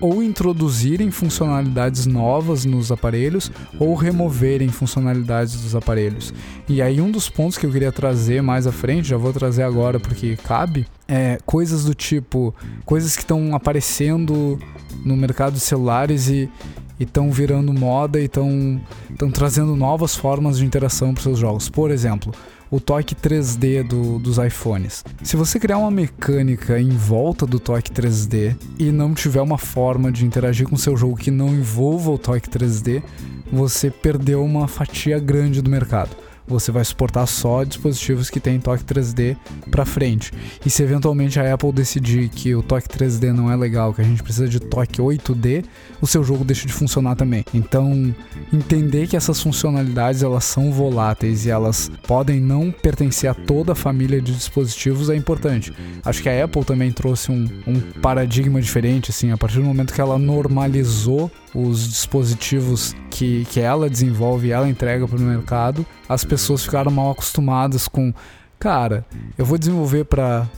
ou introduzirem funcionalidades novas nos aparelhos ou removerem funcionalidades dos aparelhos. E aí, um dos pontos que eu queria trazer mais à frente, já vou trazer agora porque cabe, é, coisas do tipo, coisas que estão aparecendo no mercado de celulares e estão virando moda e estão trazendo novas formas de interação para seus jogos. Por exemplo, o toque 3D do, dos iPhones. Se você criar uma mecânica em volta do toque 3D e não tiver uma forma de interagir com seu jogo que não envolva o toque 3D, você perdeu uma fatia grande do mercado você vai suportar só dispositivos que têm toque 3D para frente. E se eventualmente a Apple decidir que o toque 3D não é legal, que a gente precisa de toque 8D, o seu jogo deixa de funcionar também. Então, entender que essas funcionalidades elas são voláteis e elas podem não pertencer a toda a família de dispositivos é importante. Acho que a Apple também trouxe um, um paradigma diferente, assim, a partir do momento que ela normalizou os dispositivos que, que ela desenvolve e ela entrega para o mercado, as pessoas ficaram mal acostumadas com Cara, eu vou desenvolver para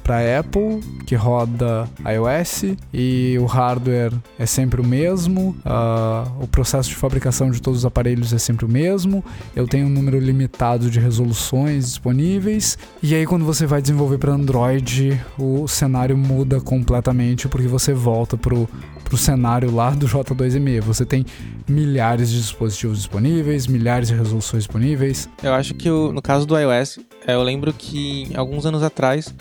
Apple, que roda iOS, e o hardware é sempre o mesmo, uh, o processo de fabricação de todos os aparelhos é sempre o mesmo, eu tenho um número limitado de resoluções disponíveis, e aí quando você vai desenvolver para Android, o cenário muda completamente, porque você volta pro, pro cenário lá do J2ME. Você tem milhares de dispositivos disponíveis, milhares de resoluções disponíveis. Eu acho que o, no caso do iOS, eu lembro que alguns anos atrás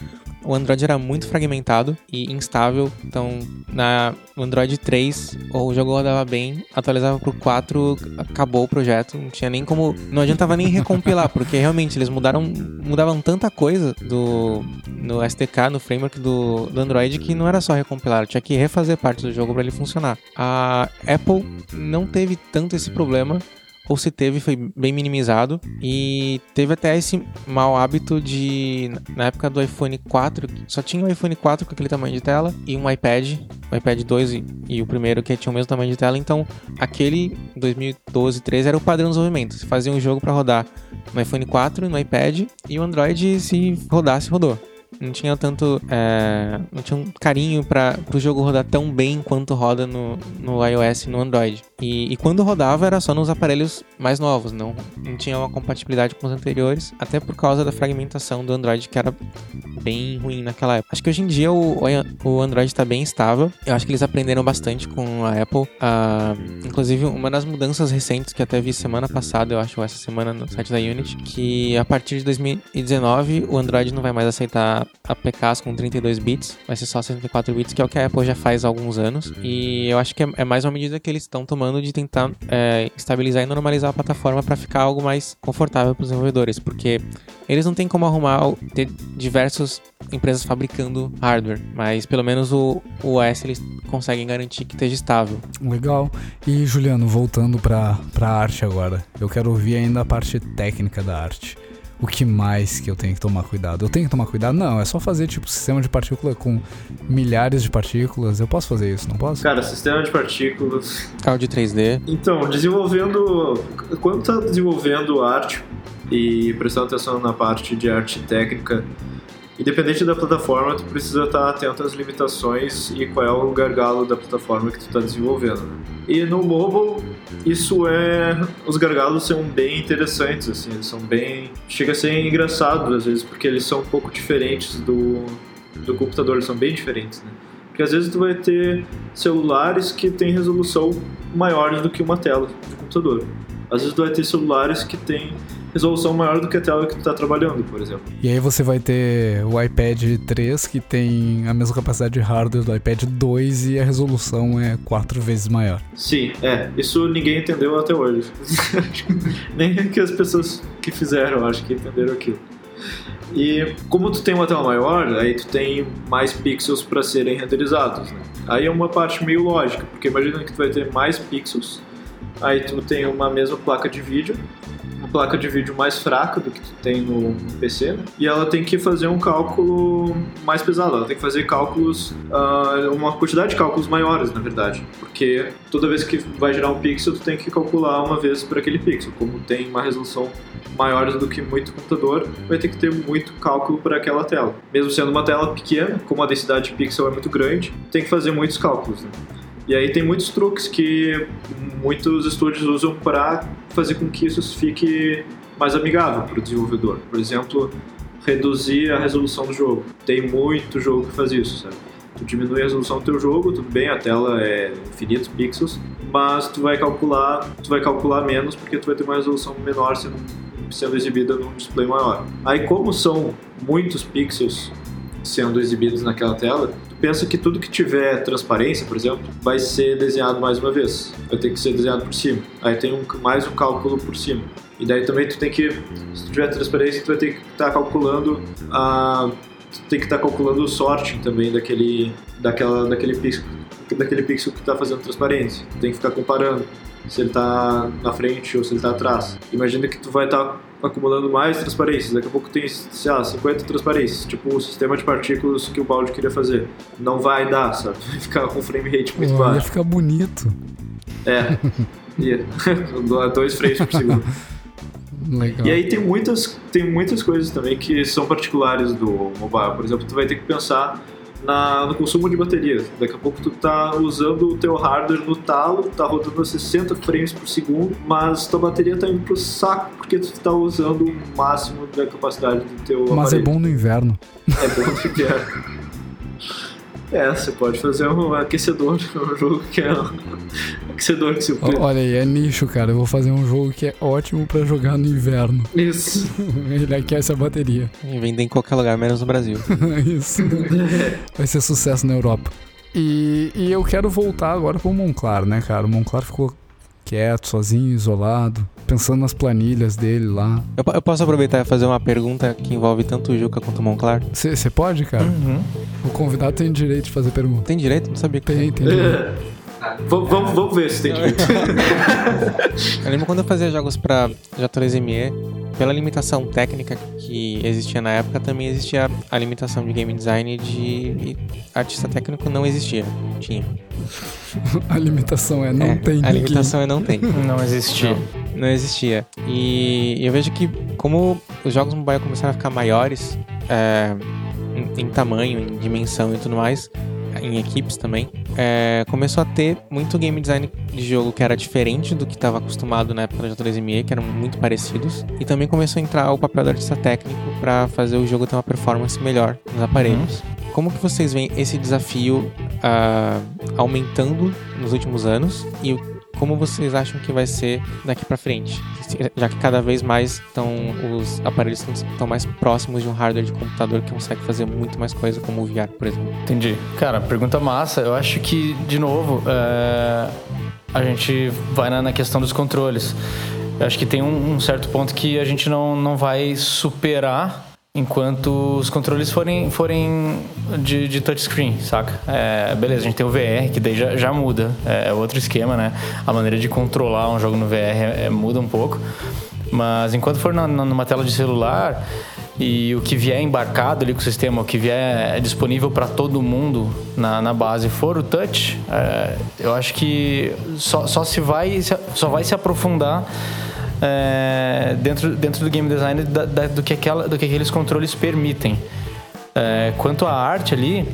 o Android era muito fragmentado e instável. Então, na Android 3, o jogo rodava bem, atualizava pro 4, acabou o projeto. Não tinha nem como. Não adiantava nem recompilar, porque realmente eles mudaram mudavam tanta coisa do no SDK, no framework do, do Android, que não era só recompilar, tinha que refazer parte do jogo para ele funcionar. A Apple não teve tanto esse problema ou se teve foi bem minimizado e teve até esse mau hábito de na época do iPhone 4 só tinha o iPhone 4 com aquele tamanho de tela e um iPad o iPad 2 e, e o primeiro que tinha o mesmo tamanho de tela então aquele 2012 13 era o padrão de desenvolvimento se fazia um jogo para rodar no iPhone 4 no iPad e o Android se rodasse rodou não tinha tanto. É, não tinha um carinho para o jogo rodar tão bem quanto roda no, no iOS e no Android. E, e, quando rodava era só nos aparelhos mais novos, não, não tinha uma compatibilidade com os anteriores, até por causa da fragmentação do Android que era bem ruim naquela época. Acho que hoje em dia o, o Android está bem estável. Eu acho que eles aprenderam bastante com a Apple. Uh, inclusive, uma das mudanças recentes que até vi semana passada, eu acho, essa semana no site da Unity, que a partir de 2019 o Android não vai mais aceitar APKs com 32 bits, vai ser só 64 bits, que é o que a Apple já faz há alguns anos. E eu acho que é, é mais uma medida que eles estão tomando de tentar é, estabilizar e normalizar a plataforma para ficar algo mais confortável para os desenvolvedores, porque eles não têm como arrumar ter diversas empresas fabricando hardware, mas pelo menos o, o OS eles conseguem garantir que esteja estável. Legal. E Juliano, voltando para a arte agora, eu quero ouvir ainda a parte técnica da arte. O que mais que eu tenho que tomar cuidado? Eu tenho que tomar cuidado? Não, é só fazer tipo sistema de partícula com milhares de partículas. Eu posso fazer isso, não posso? Cara, sistema de partículas. Carro de 3D. Então, desenvolvendo. Quando tá desenvolvendo arte e prestando atenção na parte de arte técnica, independente da plataforma, tu precisa estar atento às limitações e qual é o gargalo da plataforma que tu está desenvolvendo. né? E no mobile, isso é. Os gargalos são bem interessantes, assim, eles são bem. Chega a ser engraçado às vezes, porque eles são um pouco diferentes do, do computador, eles são bem diferentes, né? Porque às vezes tu vai ter celulares que têm resolução maior do que uma tela de computador. Às vezes tu vai ter celulares que têm resolução maior do que a tela que tu está trabalhando, por exemplo. E aí você vai ter o iPad 3 que tem a mesma capacidade de hardware do iPad 2 e a resolução é quatro vezes maior. Sim, é. Isso ninguém entendeu até hoje. Nem que as pessoas que fizeram, acho que entenderam aquilo. E como tu tem uma tela maior, aí tu tem mais pixels para serem renderizados. Né? Aí é uma parte meio lógica, porque imagina que tu vai ter mais pixels, aí tu tem uma mesma placa de vídeo, placa de vídeo mais fraca do que tu tem no PC, né? e ela tem que fazer um cálculo mais pesado, ela tem que fazer cálculos, ah, uma quantidade de cálculos maiores, na verdade, porque toda vez que vai gerar um pixel, tu tem que calcular uma vez para aquele pixel, como tem uma resolução maior do que muito computador, vai ter que ter muito cálculo para aquela tela. Mesmo sendo uma tela pequena, como a densidade de pixel é muito grande, tem que fazer muitos cálculos. Né? E aí tem muitos truques que muitos estúdios usam para fazer com que isso fique mais amigável para o desenvolvedor. Por exemplo, reduzir a resolução do jogo. Tem muito jogo que faz isso, sabe? Tu diminui a resolução do teu jogo, tudo bem, a tela é infinitos pixels, mas tu vai calcular, tu vai calcular menos porque tu vai ter uma resolução menor sendo, sendo exibida num display maior. Aí como são muitos pixels sendo exibidos naquela tela, tu pensa que tudo que tiver transparência, por exemplo, vai ser desenhado mais uma vez. Vai ter que ser desenhado por cima. Aí tem um, mais um cálculo por cima. E daí também tu tem que, se tiver transparência, tu vai ter que estar calculando a tu tem que estar calculando o sorting também daquele daquela daquele pixel daquele pixel que está fazendo transparência. Tu tem que ficar comparando se ele está na frente ou se ele está atrás. Imagina que tu vai estar acumulando mais transparências. Daqui a pouco tem, sei lá, 50 transparências, tipo o sistema de partículas que o balde queria fazer. Não vai dar, sabe? Vai ficar com frame rate muito ia baixo. ficar bonito. É. Ia. Dois frames por segundo. Legal. E aí tem muitas, tem muitas coisas também que são particulares do mobile. Por exemplo, tu vai ter que pensar na, no consumo de bateria. Daqui a pouco tu tá usando o teu hardware no talo, tá rodando a 60 frames por segundo, mas tua bateria tá indo pro saco porque tu tá usando o máximo da capacidade do teu Mas é aparelho. bom no inverno. É bom no inverno. É, você pode fazer um aquecedor, um jogo que é um aquecedor que se Ó, Olha aí, é nicho, cara. Eu vou fazer um jogo que é ótimo pra jogar no inverno. Isso. Ele aquece a bateria. E vendem em qualquer lugar, menos no Brasil. Isso. Vai ser sucesso na Europa. E, e eu quero voltar agora pro Monclar, né, cara? O Monclar ficou quieto, sozinho, isolado, pensando nas planilhas dele lá. Eu, eu posso aproveitar e fazer uma pergunta que envolve tanto o Juca quanto o Monclar? Você pode, cara? Uhum. O convidado tem direito de fazer pergunta. Tem direito? Não sabia que Tem, tem direito. vamos, ver se tem direito. Eu lembro quando eu fazia jogos pra J2ME, pela limitação técnica que existia na época, também existia a limitação de game design e de artista técnico não existia. Tinha. A limitação é não É, tem A ninguém. limitação é não tem. Não existia. Não, não existia. E eu vejo que como os jogos mobile começaram a ficar maiores é, em, em tamanho, em dimensão e tudo mais, em equipes também, é, começou a ter muito game design de jogo que era diferente do que estava acostumado na época da J3ME, que eram muito parecidos. E também começou a entrar o papel do artista técnico para fazer o jogo ter uma performance melhor nos aparelhos. Como que vocês veem esse desafio ah, aumentando nos últimos anos e o como vocês acham que vai ser daqui pra frente? Já que cada vez mais estão os aparelhos estão mais próximos de um hardware de computador que consegue fazer muito mais coisa, como o VR, por exemplo. Entendi. Cara, pergunta massa. Eu acho que, de novo, é, a gente vai na, na questão dos controles. Eu acho que tem um, um certo ponto que a gente não, não vai superar enquanto os controles forem, forem de, de touchscreen, saca? É, beleza, a gente tem o VR, que daí já, já muda. É, é outro esquema, né? A maneira de controlar um jogo no VR é- é- muda um pouco. Mas enquanto for na, numa tela de celular e o que vier embarcado ali com o sistema, o que vier disponível para todo mundo na, na base for o touch, é, eu acho que só, só, se vai, só vai se aprofundar é, dentro, dentro do game design da, da, do, que aquela, do que aqueles controles permitem. É, quanto à arte ali,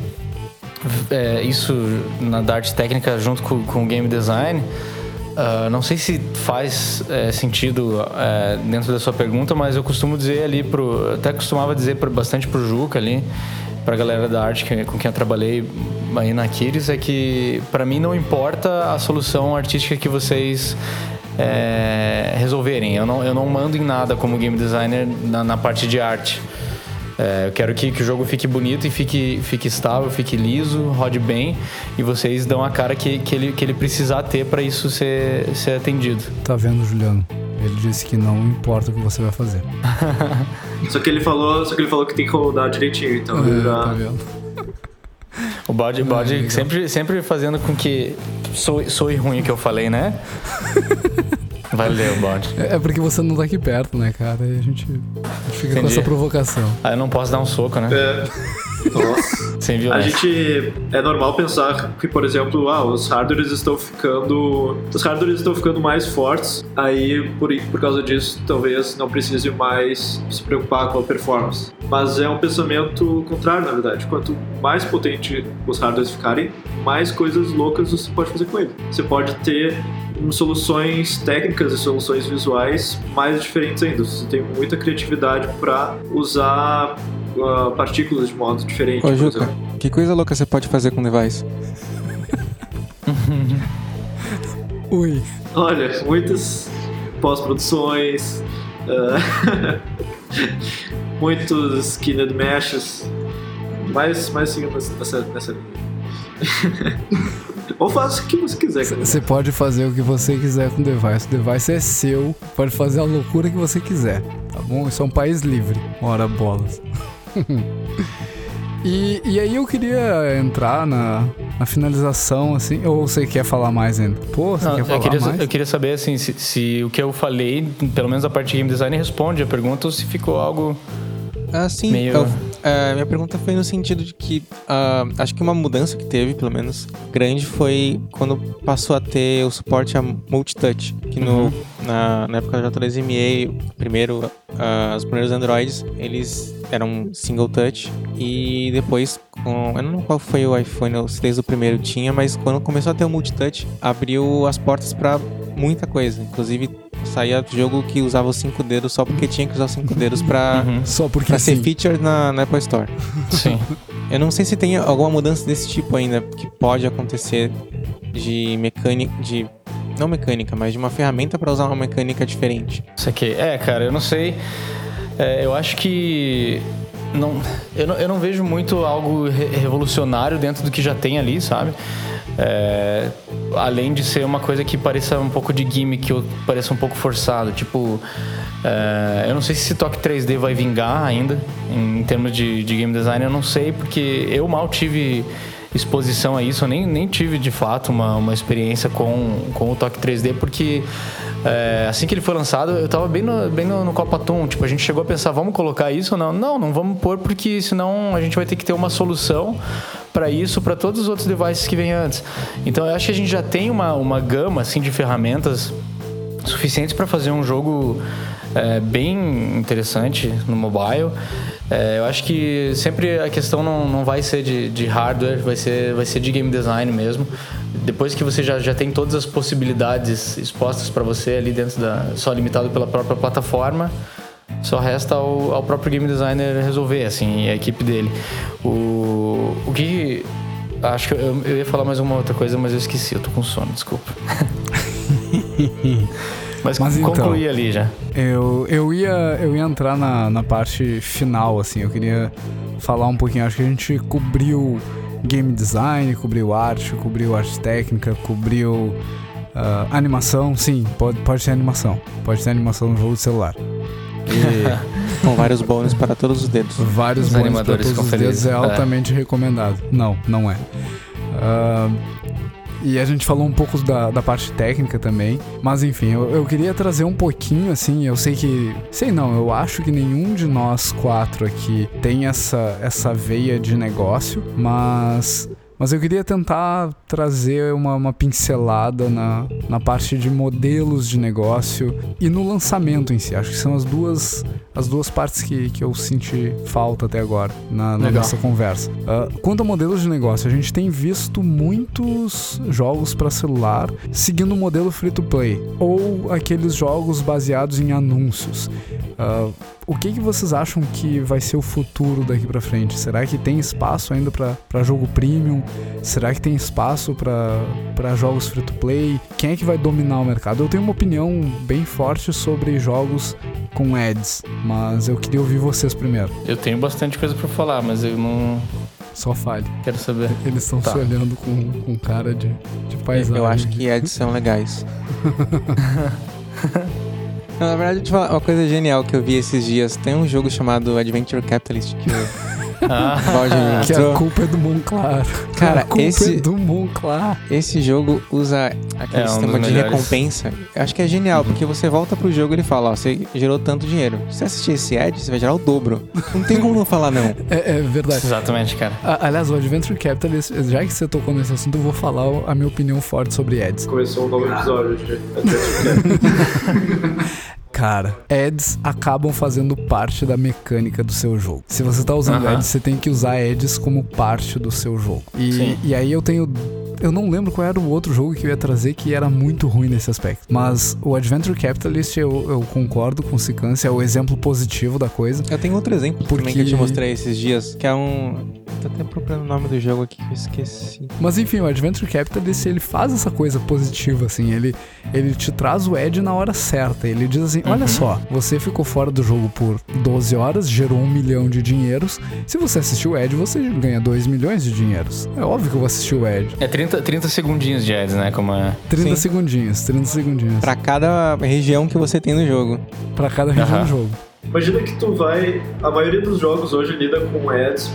é, isso na da arte técnica junto com, com o game design, uh, não sei se faz é, sentido é, dentro da sua pergunta, mas eu costumo dizer ali pro, até costumava dizer pro, bastante pro Juca ali, pra galera da arte que, com quem eu trabalhei aí na Kiris, é que para mim não importa a solução artística que vocês é, resolverem. Eu não, eu não mando em nada como game designer na, na parte de arte. É, eu quero que, que, o jogo fique bonito e fique, fique estável, fique liso, rode bem e vocês dão a cara que, que, ele, que ele precisar ter para isso ser, ser atendido. Tá vendo, Juliano? Ele disse que não importa o que você vai fazer. só que ele falou, só que ele falou que tem que rodar direitinho, então é, já... tá vendo. O bode, bode sempre, sempre fazendo com que soe, soe ruim o que eu falei, né? Valeu, bode. É, é porque você não tá aqui perto, né, cara? E a gente, a gente fica Entendi. com essa provocação. Ah, eu não posso dar um soco, né? É. Nossa. Sem violência. A gente. É normal pensar que, por exemplo, ah, os hardwares estão ficando. Os hardwares estão ficando mais fortes. Aí, por, por causa disso, talvez não precise mais se preocupar com a performance. Mas é um pensamento contrário, na verdade. Quanto mais potente os hardwares ficarem, mais coisas loucas você pode fazer com ele. Você pode ter soluções técnicas e soluções visuais mais diferentes ainda. Você tem muita criatividade para usar uh, partículas de modo diferente. Ô, Juca, que coisa louca você pode fazer com o device? Ui. Olha, muitas pós-produções, uh, muitos skinned meshes, mais, mais nessa, nessa linha. Ou faça o que você quiser. Você pode fazer o que você quiser com o device. O device é seu, pode fazer a loucura que você quiser. Tá bom? Isso é um país livre. Ora bolas. e, e aí eu queria entrar na, na finalização, assim. Ou você quer falar mais ainda? Pô, você Não, quer falar eu queria, mais? Eu queria saber, assim, se, se o que eu falei, pelo menos a parte de game design, responde a pergunta ou se ficou algo. Ah, sim. Meio... Eu, é, minha pergunta foi no sentido de que uh, acho que uma mudança que teve, pelo menos, grande foi quando passou a ter o suporte a multitouch. Que no, uhum. Na, na época da J2MA, primeiro, uh, os primeiros Androids, eles eram single touch. E depois, com, eu não lembro qual foi o iPhone, se desde o primeiro tinha, mas quando começou a ter o multitouch, abriu as portas para muita coisa. Inclusive, saía jogo que usava os cinco dedos só porque tinha que usar os cinco dedos pra, uhum. só porque pra ser feature na, na Apple Store. Sim. Eu não sei se tem alguma mudança desse tipo ainda que pode acontecer de mecânica. de. Não mecânica, mas de uma ferramenta para usar uma mecânica diferente. Isso aqui. É, cara, eu não sei. É, eu acho que. Não, eu, não, eu não vejo muito algo re revolucionário dentro do que já tem ali, sabe? É, além de ser uma coisa que pareça um pouco de gimmick ou pareça um pouco forçado. Tipo, é, eu não sei se esse toque 3D vai vingar ainda em termos de, de, game design, eu não sei, porque eu mal tive exposição a isso, eu nem, nem tive de fato uma, uma experiência com, com o toque 3D, porque é, assim que ele foi lançado, eu tava bem no, bem no, no Copa Toon. Tipo, a gente chegou a pensar, vamos colocar isso ou não? Não, não vamos pôr, porque senão a gente vai ter que ter uma solução para isso, para todos os outros devices que vêm antes. Então eu acho que a gente já tem uma, uma gama assim, de ferramentas suficientes para fazer um jogo é, bem interessante no mobile. É, eu acho que sempre a questão não, não vai ser de, de hardware, vai ser, vai ser de game design mesmo. Depois que você já, já tem todas as possibilidades expostas para você ali dentro da. só limitado pela própria plataforma, só resta ao, ao próprio game designer resolver, assim, a equipe dele. O, o que. Acho que eu, eu ia falar mais uma outra coisa, mas eu esqueci, eu tô com sono, desculpa. Mas, Mas concluí então, ali já. Eu, eu, ia, eu ia entrar na, na parte final, assim. Eu queria falar um pouquinho. Acho que a gente cobriu game design, cobriu arte, cobriu arte técnica, cobriu uh, animação. Sim, pode, pode ter animação. Pode ter animação no jogo de celular. E... Com vários bônus para todos os dedos. Vários os bônus para todos os dedos é altamente é. recomendado. Não, não é. Uh, E a gente falou um pouco da, da parte técnica também. Mas enfim, eu, eu queria trazer um pouquinho, assim, eu sei que. Sei não, eu acho que nenhum de nós quatro aqui tem essa, essa veia de negócio, mas mas eu queria tentar trazer uma, uma, pincelada na, na parte de modelos de negócio e no lançamento em si. Acho que são as duas, as duas partes que, que eu senti falta até agora na, na nossa conversa. Uh, quanto a modelos de negócio, a gente tem visto muitos jogos para celular seguindo o modelo free to play ou aqueles jogos baseados em anúncios. Uh, o que, que vocês acham que vai ser o futuro daqui para frente? Será que tem espaço ainda para jogo premium? Será que tem espaço para jogos free to play? Quem é que vai dominar o mercado? Eu tenho uma opinião bem forte sobre jogos com ads, mas eu queria ouvir vocês primeiro. Eu tenho bastante coisa para falar, mas eu não só fale. Quero saber. Eles estão tá. se olhando com, com cara de, de paisagem. Eu acho que ads são legais. Na verdade, eu te falar uma coisa genial que eu vi esses dias. Tem um jogo chamado Adventure Capitalist que eu ah, que a culpa é do Monclar. Cara, a culpa esse, é do Monclar. Esse jogo usa aquele é, sistema um de melhores. recompensa. Eu acho que é genial, uhum. porque você volta pro jogo e ele fala, ó, você gerou tanto dinheiro. Se você assistir esse ad, você vai gerar o dobro. Não tem como não falar não. É, é verdade. Exatamente, cara. A, aliás, o Adventure Capitalist, já que você tocou nesse assunto, eu vou falar a minha opinião forte sobre ads. Começou um novo episódio de Adventure Capitalist. Cara, ads acabam fazendo parte da mecânica do seu jogo. Se você tá usando ads, você tem que usar ads como parte do seu jogo. E, e aí eu tenho eu não lembro qual era o outro jogo que eu ia trazer que era muito ruim nesse aspecto. Mas o Adventure Capitalist, eu, eu concordo com o Sicance, é o exemplo positivo da coisa. Eu tenho outro exemplo porque... também que eu te mostrei esses dias, que é um. Tô até procurando o nome do jogo aqui que eu esqueci. Mas enfim, o Adventure Capitalist, ele faz essa coisa positiva, assim. Ele, ele te traz o Ed na hora certa. Ele diz assim: olha uhum. só, você ficou fora do jogo por 12 horas, gerou um milhão de dinheiros. Se você assistiu o Ed, você ganha 2 milhões de dinheiros. É óbvio que eu vou assistir o Ed. É 30 30, 30 segundinhos de ads, né? Como é. 30 Sim. segundinhos, 30 segundinhos. Pra cada região que você tem no jogo. Pra cada região do jogo. Imagina que tu vai. A maioria dos jogos hoje lida com ads,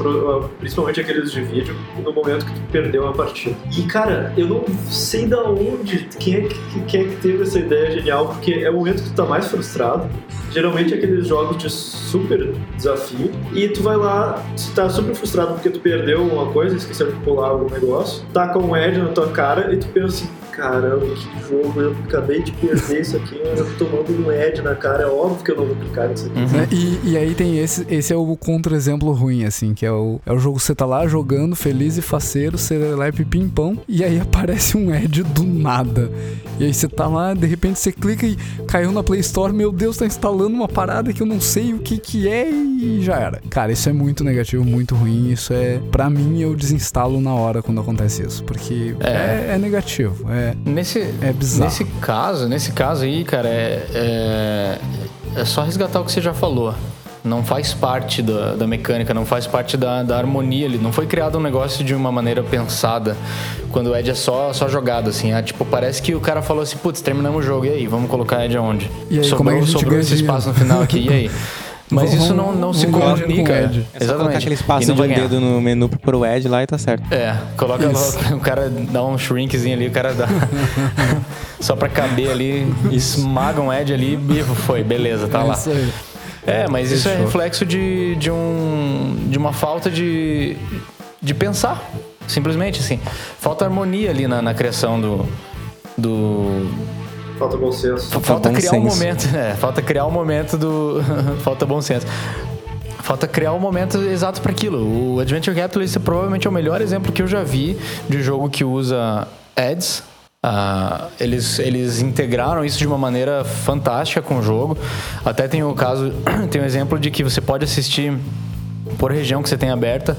principalmente aqueles de vídeo, no momento que tu perdeu a partida. E cara, eu não sei da onde, quem é que, quem é que teve essa ideia genial, porque é o momento que tu tá mais frustrado. Geralmente aqueles jogos de super desafio. E tu vai lá, se tá super frustrado porque tu perdeu uma coisa, esqueceu de pular algum negócio, taca um ad na tua cara e tu pensa assim, caramba, que jogo, eu acabei de perder isso aqui, eu tô tomando um Ed na cara, é óbvio que eu não vou clicar nisso aqui. Uhum. E, e, aí tem esse, esse é o contra-exemplo ruim, assim, que é o, é o jogo que você tá lá jogando, feliz e faceiro, você lá e pimpão, e aí aparece um Ed do nada. E aí você tá lá, de repente você clica e caiu na Play Store, meu Deus, tá instalando uma parada que eu não sei o que que é e já era. Cara, isso é muito negativo, muito ruim, isso é, para mim, eu desinstalo na hora quando acontece isso, porque é, é, é negativo, é Nesse, é bizarro. Nesse caso, nesse caso aí, cara, é, é, é só resgatar o que você já falou não faz parte da, da mecânica, não faz parte da, da harmonia ali. Não foi criado um negócio de uma maneira pensada. Quando o Ed é só, só jogado, assim. É, tipo, parece que o cara falou assim, putz, terminamos o jogo, e aí? Vamos colocar Ed aonde? E aí, sobrou como é que a gente sobrou esse espaço no final aqui, e aí? Mas isso não, não se comunica. É só colocar aquele espaço de um dedo no menu pro Ed lá e tá certo. É, coloca o cara dá um shrinkzinho ali, o cara dá. só pra caber ali, esmaga um Ed ali e foi, beleza, tá é lá. Isso aí. É, mas isso é reflexo de, de, um, de uma falta de, de pensar. Simplesmente assim. Falta harmonia ali na, na criação do, do, Falta bom senso. Falta, falta criar senso. um momento. É, falta criar um momento do. falta bom senso. Falta criar um momento exato para aquilo. O Adventure Capitalist provavelmente é o melhor exemplo que eu já vi de jogo que usa ads. Uh, eles, eles integraram isso de uma maneira fantástica com o jogo. Até tem o caso, tem o exemplo de que você pode assistir por região que você tem aberta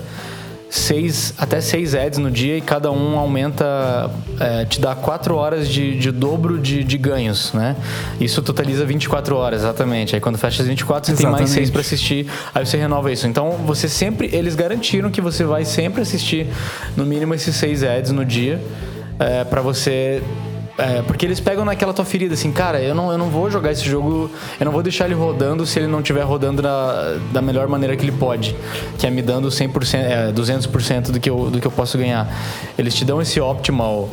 seis, até seis ads no dia e cada um aumenta, é, te dá quatro horas de, de dobro de, de, ganhos, né? Isso totaliza 24 horas, exatamente. Aí quando fecha as 24, você exatamente. tem mais seis para assistir, aí você renova isso. Então você sempre, eles garantiram que você vai sempre assistir no mínimo esses seis ads no dia. É, para você é, porque eles pegam naquela tua ferida, assim, cara, eu não, eu não vou jogar esse jogo, eu não vou deixar ele rodando se ele não estiver rodando da, da melhor maneira que ele pode, que é me dando 100%, é, 200% do que, eu, do que eu posso ganhar. Eles te dão esse optimal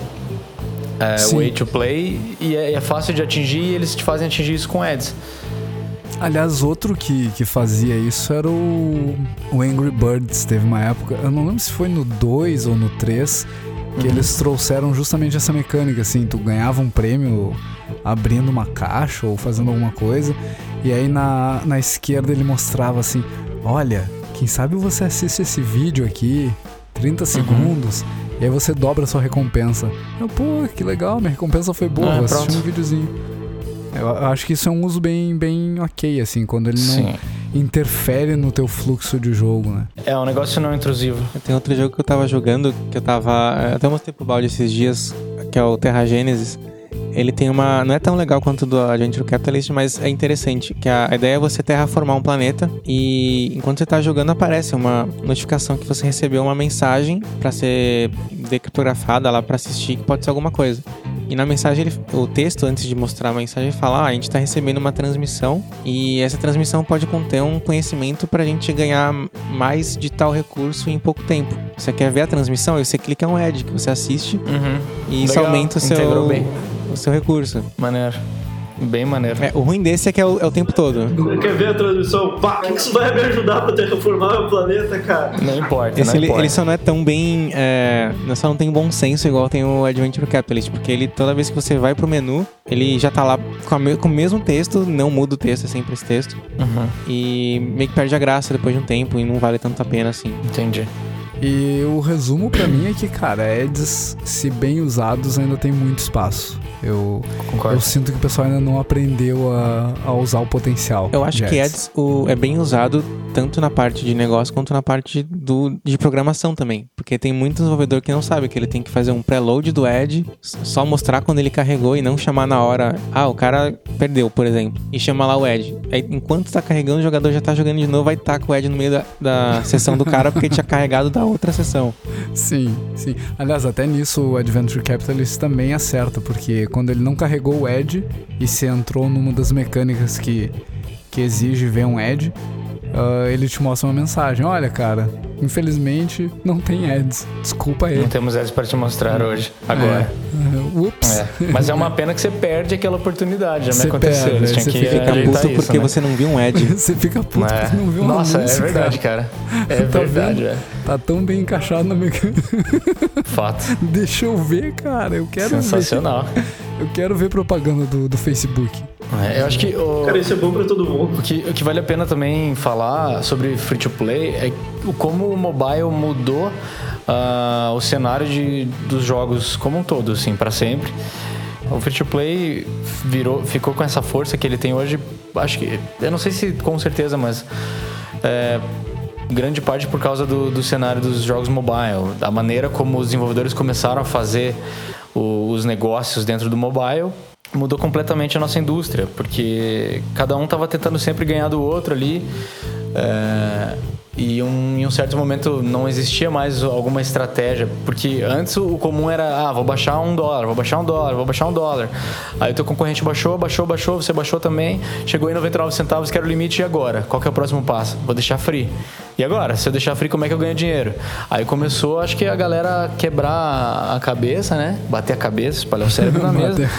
é, way to play e é, é fácil de atingir e eles te fazem atingir isso com ads. Aliás, outro que, que fazia isso era o, o Angry Birds. Teve uma época, eu não lembro se foi no 2 ou no 3, que eles trouxeram justamente essa mecânica, assim, tu ganhava um prêmio abrindo uma caixa ou fazendo alguma coisa, e aí na, na esquerda ele mostrava assim, olha, quem sabe você assiste esse vídeo aqui, 30 segundos, e aí você dobra a sua recompensa. Eu, pô, que legal, minha recompensa foi boa, Ah, vou assistir um videozinho. Eu eu acho que isso é um uso bem, bem ok, assim, quando ele não Sim. Interfere no teu fluxo de jogo, né? É um negócio não intrusivo. Tem outro jogo que eu tava jogando, que eu tava. eu Até mostrei pro balde esses dias, que é o Terra Genesis. Ele tem uma. Não é tão legal quanto o do Adventure Capitalist, mas é interessante. Que a, a ideia é você terraformar um planeta e enquanto você tá jogando aparece uma notificação que você recebeu uma mensagem pra ser decriptografada lá pra assistir, que pode ser alguma coisa. E na mensagem, ele- o texto, antes de mostrar a mensagem, fala: ah, a gente está recebendo uma transmissão e essa transmissão pode conter um conhecimento para a gente ganhar mais de tal recurso em pouco tempo. Você quer ver a transmissão? Aí você clica um ad que você assiste Uhum. e isso Legal, aumenta o seu, o seu recurso. Maneiro. Bem maneiro. É, o ruim desse é que é o, é o tempo todo. Quer ver a transmissão? Pá, o que isso vai me ajudar pra terraformar o planeta, cara? Não importa, Esse não ele, importa. ele só não é tão bem. É, não- só não tem bom senso igual tem o Adventure Capitalist, porque ele, toda vez que você vai pro menu, ele já tá lá com, me- com o mesmo texto, não muda o texto, é sempre esse texto. Uhum, E meio que perde a graça depois de um tempo e não vale tanto a pena assim. entendi. E o resumo pra mim é que, cara, ads, se bem usados, ainda tem muito espaço. Eu, Concordo. eu sinto que o pessoal ainda não aprendeu a, a usar o potencial. Eu acho de que ads o- é bem usado tanto na parte de negócio quanto na parte do, de programação também. Porque tem muito desenvolvedor que não sabe que ele tem que fazer um preload do ad, só mostrar quando ele carregou e não chamar na hora. Ah, o cara perdeu, por exemplo, e chama lá o ad. Aí, enquanto tá carregando, o jogador já tá jogando de novo, vai estar com o ad no meio da, da sessão do cara porque tinha carregado da outra sessão. Sim, sim. Aliás, até nisso o Adventure Capitalist também acerta, porque quando ele não carregou o Edge e se entrou numa das mecânicas que, que exige ver um Edge, ah, ele te mostra uma mensagem. Olha, cara, infelizmente não tem ads. Desculpa aí. Não temos ads para te mostrar hoje, agora. É. Ups. É. Mas é uma pena que você perde aquela oportunidade. Já me Você aconteceu. perde, você que fica puto isso, porque né? você não viu um ad. Você fica puto É. porque não viu um Nossa, anúncio, é verdade, cara. É Tá verdade, vendo? velho. Tá tão bem encaixado na mecânica. Fato. Deixa eu ver, cara. Eu quero Sensacional. ver. Eu quero ver propaganda do, do Facebook. É, eu acho que o, Cara, isso é bom pra todo mundo. o que, o que vale a pena também falar sobre free to play é como o mobile mudou ah, o cenário de, dos jogos como um todo, assim, para sempre. O free to play virou, ficou com essa força que ele tem hoje. Acho que, eu não sei se com certeza, mas é, grande parte por causa do, do cenário dos jogos mobile, da maneira como os desenvolvedores começaram a fazer os negócios dentro do mobile. Mudou completamente a nossa indústria, porque cada um estava tentando sempre ganhar do outro ali. é, e um, em um certo momento não existia mais alguma estratégia, porque antes o comum era, ah, vou baixar um dólar, vou baixar um dólar, vou baixar um dólar. Aí o teu concorrente baixou, baixou, baixou, você baixou também, chegou em 99 centavos, que era o limite, e agora? Qual que é o próximo passo? Vou deixar free. E agora? Se eu deixar free, como é que eu ganho dinheiro? Aí começou, acho que a galera quebrar a cabeça, né? Bater a cabeça, espalhar o cérebro na mesa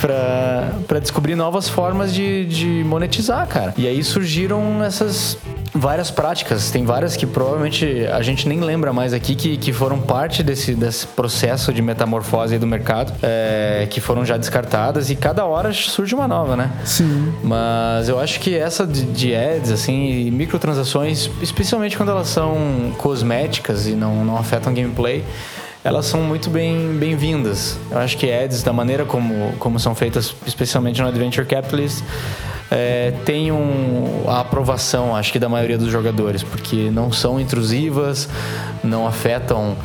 pra, pra descobrir novas formas de, de monetizar, cara. E aí surgiram essas várias práticas. Tem várias que provavelmente a gente nem lembra mais aqui que, que foram parte desse, desse processo de metamorfose do mercado, é, que foram já descartadas e cada hora surge uma nova, né? Sim. Mas eu acho que essa de, de ads, assim, e microtransações, especialmente quando elas são cosméticas e não, não afetam gameplay, elas são muito bem- bem-vindas. eu acho que ads, da maneira como, como são feitas, especialmente no Adventure Capitalist, é, tem um, a aprovação, acho que, da maioria dos jogadores, porque não são intrusivas, não afetam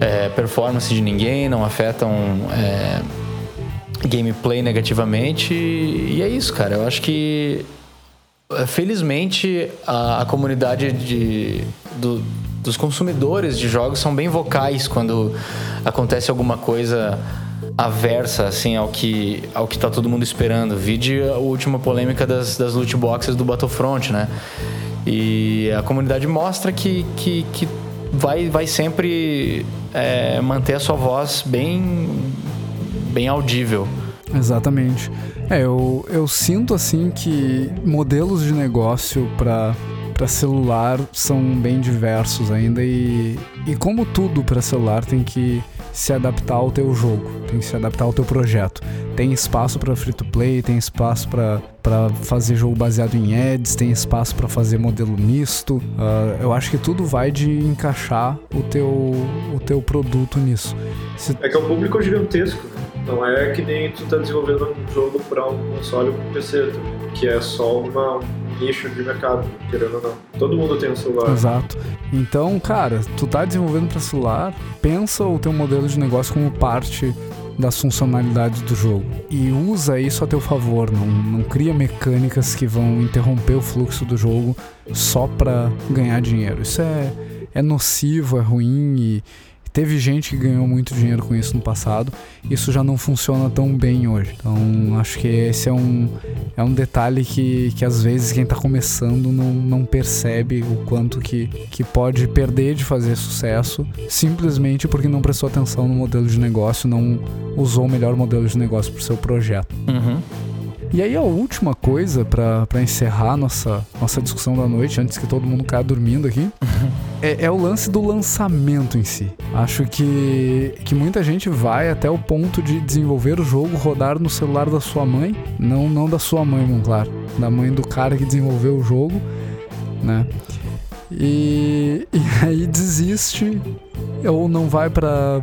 é, performance de ninguém, não afetam. é, gameplay negativamente. E é isso, cara. Eu acho que eh, felizmente a, a comunidade de, do- dos consumidores de jogos são bem vocais quando acontece alguma coisa aversa assim ao que ao que tá todo mundo esperando. Vide a última polêmica das, das loot boxes do Battlefront, né? E a comunidade mostra que, que, que vai, vai sempre eh, manter a sua voz bem bem audível. Exatamente. É, eu, eu sinto assim que modelos de negócio para para celular são bem diversos ainda e, e como tudo para celular tem que se adaptar ao teu jogo, tem que se adaptar ao teu projeto. Tem espaço para free to play, tem espaço para fazer jogo baseado em ads, tem espaço para fazer modelo misto. Uh, eu acho que tudo vai de encaixar o teu, o teu produto nisso. Se... É que é um público gigantesco. Não é que nem tu tá desenvolvendo um jogo para um console ou um PC, que é só uma, nicho de mercado, querendo ou não. Todo mundo tem um celular. Exato. Então, cara, tu tá desenvolvendo para celular, pensa o teu modelo de negócio como parte das funcionalidades do jogo e usa isso a teu favor, não, não cria mecânicas que vão interromper o fluxo do jogo só para ganhar dinheiro. Isso é, é nocivo, é ruim e, Teve gente que ganhou muito dinheiro com isso no passado, isso já não funciona tão bem hoje. Então, acho que esse é um, é um detalhe que, que às vezes quem está começando não, não percebe o quanto que, que pode perder de fazer sucesso simplesmente porque não prestou atenção no modelo de negócio, não usou o melhor modelo de negócio para o seu projeto. Uhum. E aí a última coisa para encerrar nossa, nossa discussão da noite, antes que todo mundo caia dormindo aqui, é, é, o lance do lançamento em si. Acho que, que muita gente vai até o ponto de desenvolver o jogo, rodar no celular da sua mãe, não, não da sua mãe, bom, claro, da mãe do cara que desenvolveu o jogo, né? E, e aí desiste ou não vai para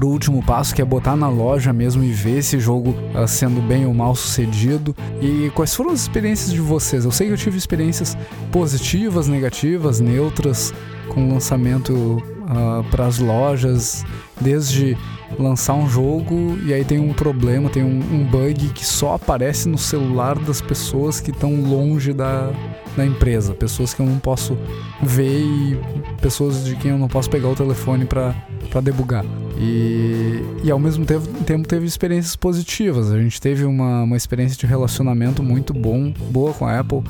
pro último passo, que é botar na loja mesmo e ver esse jogo uh, sendo bem ou mal sucedido. E quais foram as experiências de vocês? Eu sei que eu tive experiências positivas, negativas, neutras com o lançamento uh, ah, para as lojas, desde lançar um jogo e aí tem um problema, tem um, um bug que só aparece no celular das pessoas que estão longe da, da empresa, pessoas que eu não posso ver e pessoas de quem eu não posso pegar o telefone para debugar. E, e ao mesmo tempo, teve experiências positivas. A gente teve uma, uma experiência de relacionamento muito bom, boa com a Apple,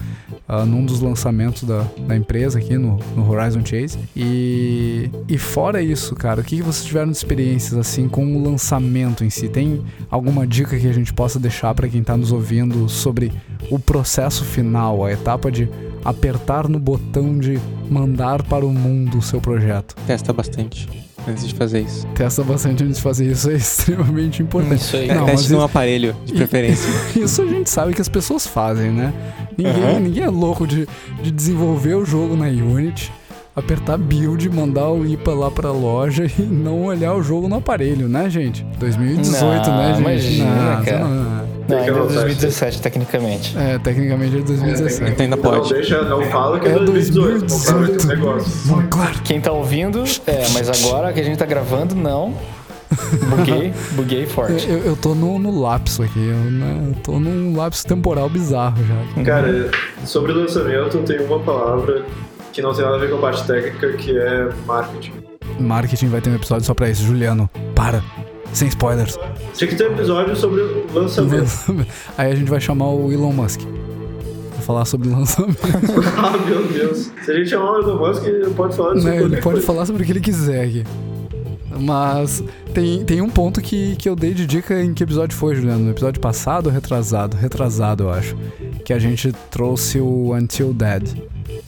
uh, num dos lançamentos da, da empresa aqui no, no Horizon Chase. E, e fora isso, cara, o que, que vocês tiveram de experiências assim com o lançamento em si? Tem alguma dica que a gente possa deixar para quem está nos ouvindo sobre o processo final, a etapa de apertar no botão de mandar para o mundo o seu projeto? Testa bastante antes de fazer isso. Testa bastante antes de fazer isso, é extremamente importante. Isso aí. Não, Teste num aparelho, de preferência. isso a gente sabe que as pessoas fazem, né? Ninguém, uhum. ninguém é louco de, de desenvolver o jogo na Unity, apertar build, mandar o IPA lá pra loja e não olhar o jogo no aparelho, né, gente? 2018, não, né, gente? Imagina, não, cara. Não, não, ainda é 2017, tecnicamente. É, tecnicamente é 2017. É, então ainda pode. Não, deixa, não fala que é, é 2018. 2018. negócio. claro. Quem tá ouvindo, é, mas agora que a gente tá gravando, não. Buguei, buguei forte. Eu, eu tô no, no lapso aqui, eu, né, eu tô num lapso temporal bizarro já. Cara, sobre lançamento, eu tenho uma palavra que não tem nada a ver com a parte técnica, que é marketing. Marketing vai ter um episódio só pra isso. Juliano, para. Sem spoilers. Tinha que ter um episódio sobre o lançamento. Aí a gente vai chamar o Elon Musk. Pra falar sobre lançamento. ah, meu Deus. Se a gente chamar o Elon Musk, ele pode falar sobre Não, Ele pode coisa. falar sobre o que ele quiser aqui. Mas tem, tem um ponto que, que eu dei de dica em que episódio foi, Juliano? No episódio passado ou retrasado? Retrasado, eu acho. Que a gente trouxe o Until Dead.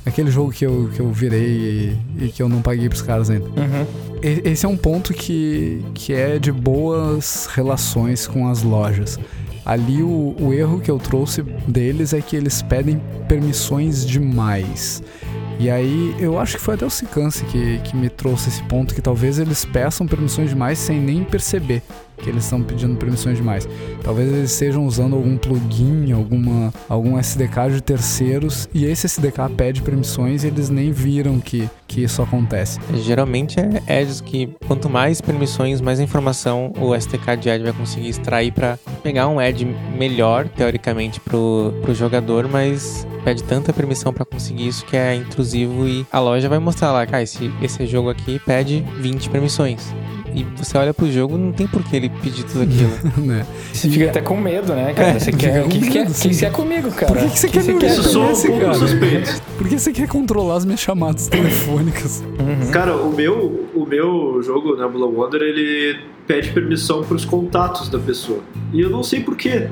Aquele jogo que eu, que eu virei e, e que eu não paguei pros caras ainda. Uhum. Esse é um ponto que, que é de boas relações com as lojas. Ali o, o erro que eu trouxe deles é que eles pedem permissões demais. E aí eu acho que foi até o Sicance que, que me trouxe esse ponto que talvez eles peçam permissões demais sem nem perceber que eles estão pedindo permissões demais. Talvez eles estejam usando algum plugin, alguma, algum SDK de terceiros e esse SDK pede permissões e eles nem viram que, que isso acontece. Geralmente é ads que quanto mais permissões, mais informação o SDK de ad vai conseguir extrair para pegar um ad melhor, teoricamente, pro, pro jogador, mas pede tanta permissão para conseguir isso que é intrusivo e a loja vai mostrar lá, cara, esse, esse jogo aqui pede 20 permissões e você olha pro jogo, não tem por que ele pedir tudo aquilo. né? Você fica até com medo, né, cara? É, você quer. O que, que, que você quer comigo, cara? Por que, que você quer me quer? Sou um pouco Por que você quer controlar as minhas chamadas telefônicas? Uhum. Cara, o meu, o meu jogo, Nebula Wonder, ele pede permissão pros contatos da pessoa. E eu não sei porquê.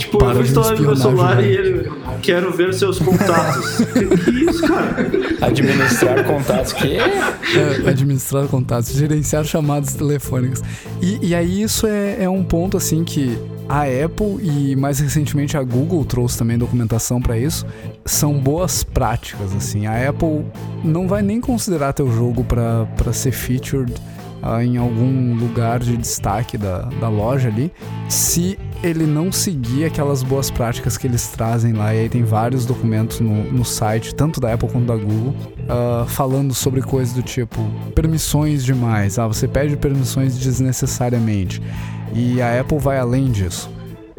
Tipo, Para eu vou de instalar no meu celular né? e ele quero ver seus contatos. que, que isso, cara? Administrar contatos que É, administrar contatos, gerenciar chamadas telefônicas. E, e aí isso é, é um ponto assim que a Apple e mais recentemente a Google trouxe também documentação para isso. São boas práticas assim. A Apple não vai nem considerar teu jogo para ser featured ah, em algum lugar de destaque da, da loja ali, se ele não seguir aquelas boas práticas que eles trazem lá. E aí tem vários documentos no, no site, tanto da Apple quanto da Google, ah, falando sobre coisas do tipo permissões demais. Ah, você pede permissões desnecessariamente. E a Apple vai além disso.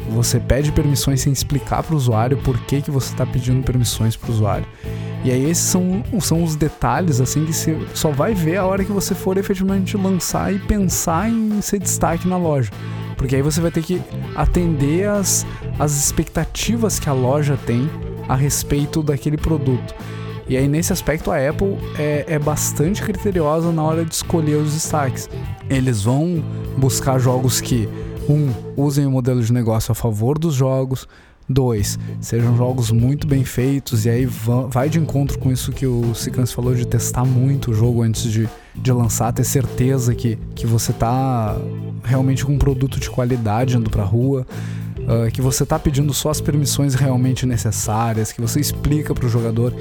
Você pede permissões sem explicar para o usuário por que, que você está pedindo permissões para o usuário. E aí esses são, são os detalhes assim que você só vai ver a hora que você for efetivamente lançar e pensar em ser destaque na loja. Porque aí você vai ter que atender as, as expectativas que a loja tem a respeito daquele produto. E aí, nesse aspecto, a Apple é, é bastante criteriosa na hora de escolher os destaques. Eles vão buscar jogos que, um, usem o modelo de negócio a favor dos jogos, dois, sejam jogos muito bem feitos, e aí va- vai de encontro com isso que o Sicans falou de testar muito o jogo antes de, de lançar, ter certeza que, que você tá realmente com um produto de qualidade indo pra rua. ah, que você tá pedindo só as permissões realmente necessárias, que você explica pro jogador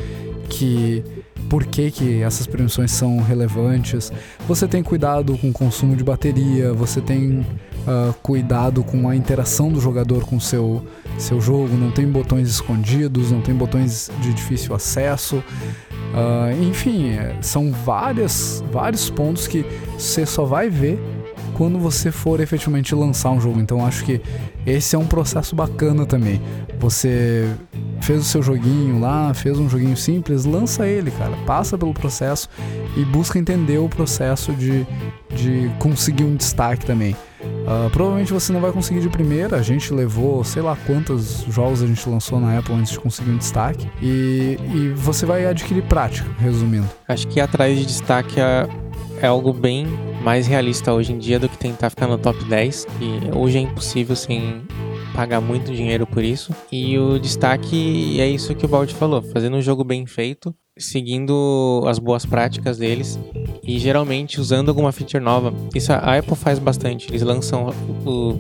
que por que, que essas permissões são relevantes. Você tem cuidado com o consumo de bateria, você tem ah, cuidado com a interação do jogador com seu, seu jogo, não tem botões escondidos, não tem botões de difícil acesso. Ah, enfim, é, são várias, vários pontos que você só vai ver quando você for efetivamente lançar um jogo. Então acho que esse é um processo bacana também. Você fez o seu joguinho lá, fez um joguinho simples, lança ele, cara. Passa pelo processo e busca entender o processo de, de conseguir um destaque também. Ah, provavelmente você não vai conseguir de primeira. A gente levou, sei lá quantos jogos a gente lançou na Apple antes de conseguir um destaque. E, e você vai adquirir prática, resumindo. Acho que atrás de destaque é, é algo bem mais realista hoje em dia do que tentar ficar no top 10. E hoje é impossível sem pagar muito dinheiro por isso. E o destaque é isso que o Baldi falou: fazendo um jogo bem feito, seguindo as boas práticas deles e geralmente usando alguma feature nova. Isso a Apple faz bastante. Eles lançam o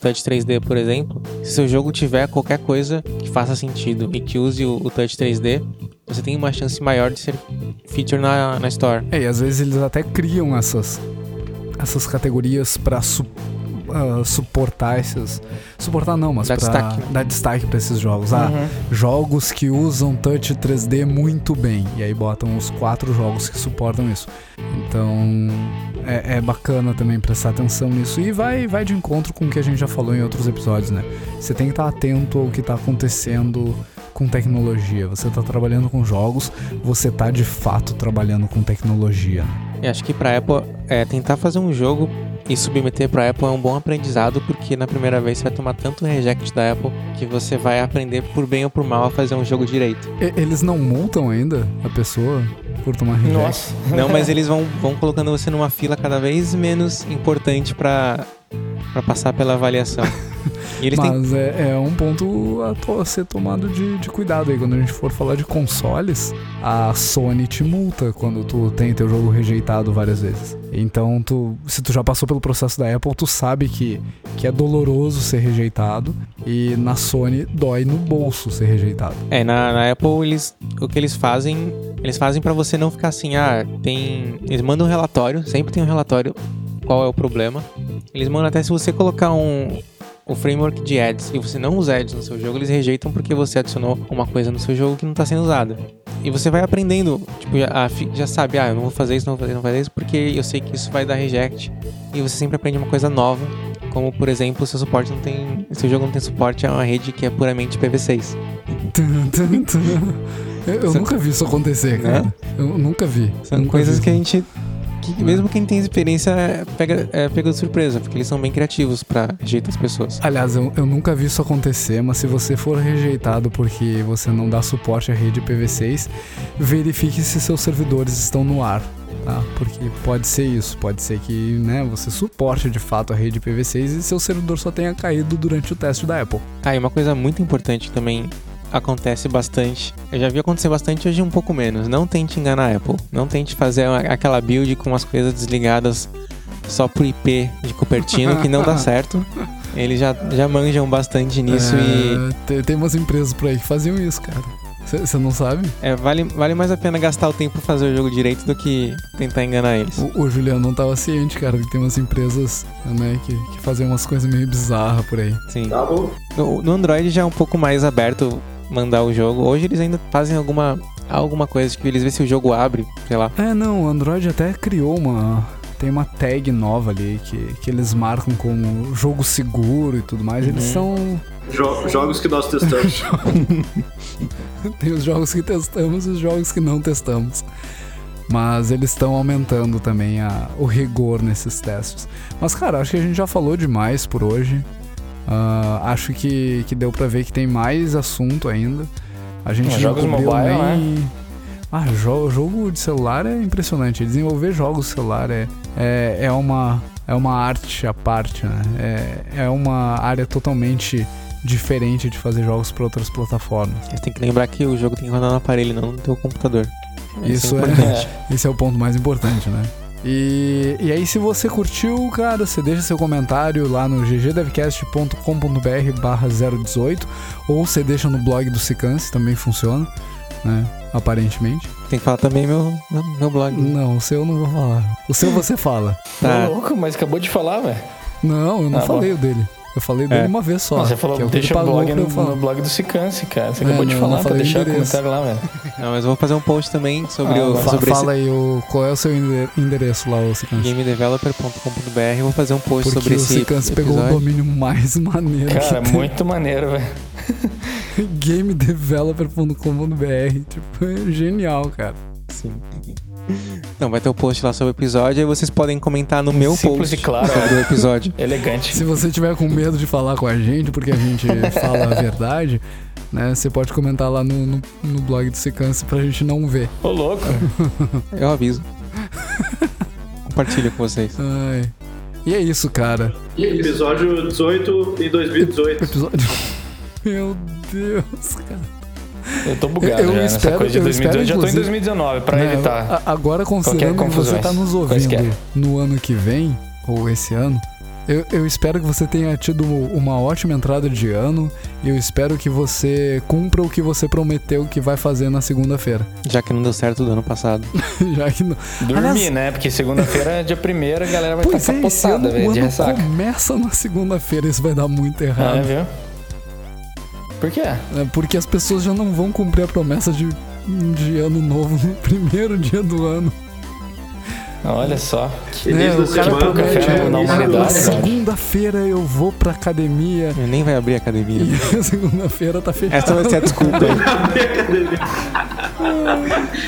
Touch 3D, por exemplo. Se seu jogo tiver qualquer coisa que faça sentido e que use o, o Touch 3D, você tem uma chance maior de ser feature na, na Store. É, e às vezes eles até criam essas, essas categorias pra su- ah, suportar esses. Suportar não, mas Dar destaque, né? dar destaque pra esses jogos. Ah, jogos que usam touch 3D muito bem. E aí botam os quatro jogos que suportam isso. Então é, é bacana também prestar atenção nisso. E vai, vai de encontro com o que a gente já falou em outros episódios, né? Você tem que estar atento ao que está acontecendo com tecnologia. Você está trabalhando com jogos, você está de fato trabalhando com tecnologia. E acho que pra Apple, é, tentar fazer um jogo e submeter pra Apple é um bom aprendizado, porque na primeira vez você vai tomar tanto reject da Apple que você vai aprender por bem ou por mal a fazer um jogo direito. E- eles não multam ainda a pessoa por tomar reject? Nossa. Não, mas eles vão, vão colocando você numa fila cada vez menos importante pra, pra passar pela avaliação. Têm Mas é, é um ponto a, to- a ser tomado de, de cuidado aí. Quando a gente for falar de consoles, a Sony te multa quando tu tem teu jogo rejeitado várias vezes. Então, tu, se tu já passou pelo processo da Apple, tu sabe que, que é doloroso ser rejeitado. E na Sony dói no bolso ser rejeitado. É, na, na Apple, eles, o que eles fazem, eles fazem pra você não ficar assim, ah, tem. Eles mandam um relatório, sempre tem um relatório qual é o problema. Eles mandam até se você colocar um. O framework de ads e você não usa ads no seu jogo, eles rejeitam porque você adicionou uma coisa no seu jogo que não tá sendo usada. E você vai aprendendo, tipo, já, a fi- já sabe, ah, eu não vou fazer isso, não vou fazer, não vou fazer isso, porque eu sei que isso vai dar reject. E você sempre aprende uma coisa nova, como por exemplo, seu suporte não tem. Seu jogo não tem suporte a uma rede que é puramente PV6. Tum, tum, tum. Eu, eu nunca vi isso acontecer, cara. Eu nunca vi. São Nunca coisas vi que a gente que mesmo quem tem experiência pega, é, pega de surpresa, porque eles são bem criativos pra rejeitar as pessoas. Aliás, eu, eu nunca vi isso acontecer, mas se você for rejeitado porque você não dá suporte à rede IPv6, verifique se seus servidores estão no ar. Tá? Porque pode ser isso, pode ser que né, você suporte de fato a rede IPv6 e seu servidor só tenha caído durante o teste da Apple. Ah, e uma coisa muito importante também acontece bastante. Eu já vi acontecer bastante, hoje um pouco menos. Não tente enganar a Apple. Não tente fazer aquela build com as coisas desligadas só pro IP de Cupertino, que não dá certo. Eles já, já manjam bastante nisso e É, tem, tem umas empresas por aí que faziam isso, cara. Você não sabe? é, vale, vale mais a pena gastar o tempo pra fazer o jogo direito do que tentar enganar eles. O, o Juliano não tava ciente, cara, que tem umas empresas né, que, que fazem umas coisas meio bizarras por aí. Sim. Tá bom. No, no Android já é um pouco mais aberto mandar o jogo. Hoje eles ainda fazem alguma, alguma coisa, tipo, eles vê se o jogo abre, sei lá. É, não, o Android até criou uma. Tem uma tag nova ali que, que eles marcam como jogo seguro e tudo mais. Eles são. Jo- jogos que nós testamos. Tem os jogos que testamos e os jogos que não testamos. Mas eles estão aumentando também a- o rigor nesses testes. Mas, cara, acho que a gente já falou demais por hoje. Ah, acho que, que deu pra ver que tem mais assunto ainda. A gente não jogos cobriu mobile, nem... Ah, jo- jogo de celular é impressionante. Desenvolver jogos de celular é, é, é, uma, é uma arte à parte, né? É, é uma área totalmente diferente de fazer jogos para outras plataformas. Você tem que lembrar que o jogo tem que rodar no aparelho, não no teu computador. Isso é, importante. esse é o ponto mais importante, né? E, e aí, se você curtiu, cara, você deixa seu comentário lá no ggdevcast.com.br barra 018 ou você deixa no blog do Sicance, também funciona, né? Aparentemente. Tem que falar também meu, meu, meu blog. Não, o seu eu não vou falar. O seu você fala. Tá. Ô, louco, mas acabou de falar, velho. Não, eu não Ah, falei o dele. Eu falei dele É. uma vez só. Não, Você falou, que é o deixa o blog no, no blog do Sicance, cara. Você É, acabou de não, não falar pra o deixar o comentário lá, velho. Não, mas eu vou fazer um post também sobre, Ah, o, vai. Fa- sobre fala aí o, qual é o seu ende- endereço lá, o esse Sicance. gamedeveloper.com.br. Eu vou fazer um post Porque sobre o esse Sicance pegou o domínio mais maneiro Cara, muito maneiro, velho. gamedeveloper.com.br. Tipo, é genial, cara. Sim. Não, vai ter um post lá sobre o episódio, aí vocês podem comentar no meu Simples post e claro, sobre é. o episódio. Elegante. Se você tiver com medo de falar com a gente, porque a gente fala a verdade, né? Você pode comentar lá no, no, no blog do Secance pra gente não ver. Ô, louco. Eu aviso. Compartilho com vocês. Ai. E é isso, cara. Episódio 18 em 2018. Episódio. Meu Deus, cara. Eu tô bugado Eu já nessa espero- coisa de eu espero, 2018. Já tô em inclusive- 2019, pra Né, evitar. Agora, considerando que você tá nos Quaisquer. ouvindo no ano que vem, ou esse ano, eu, eu espero que você tenha tido uma ótima entrada de ano e eu espero que você cumpra o que você prometeu que vai fazer na segunda-feira. Já que não deu certo do ano passado. Já que não. Dormir, Aliás- né? Porque segunda-feira, dia primeiro, a galera vai Pois estar é, esse ano capotada, velho, ano começa na segunda-feira, isso vai dar muito errado. É, viu? Por quê? É, Porque as pessoas já não vão cumprir a promessa de, de ano novo no primeiro dia do ano. Olha só. Da o cara café "Ah, na humanidade, cara." segunda-feira eu vou pra academia Eu nem vai abrir a academia. segunda-feira tá fechada. Essa vai ser a desculpa.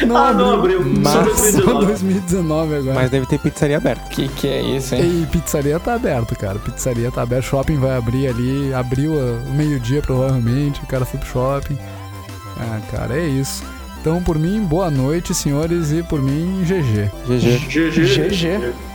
Não Ah, não abriu. abriu. Mas Só só 2019. 2019 agora. Mas deve ter pizzaria aberta. Que que é isso, hein? E pizzaria tá aberto, cara. Pizzaria tá aberto. Shopping vai abrir ali. Abriu ah, o meio-dia, provavelmente. O cara foi pro shopping. Ah, cara, é isso. Então, por mim, boa noite, senhores. E por mim, GG. GG. GG. GG.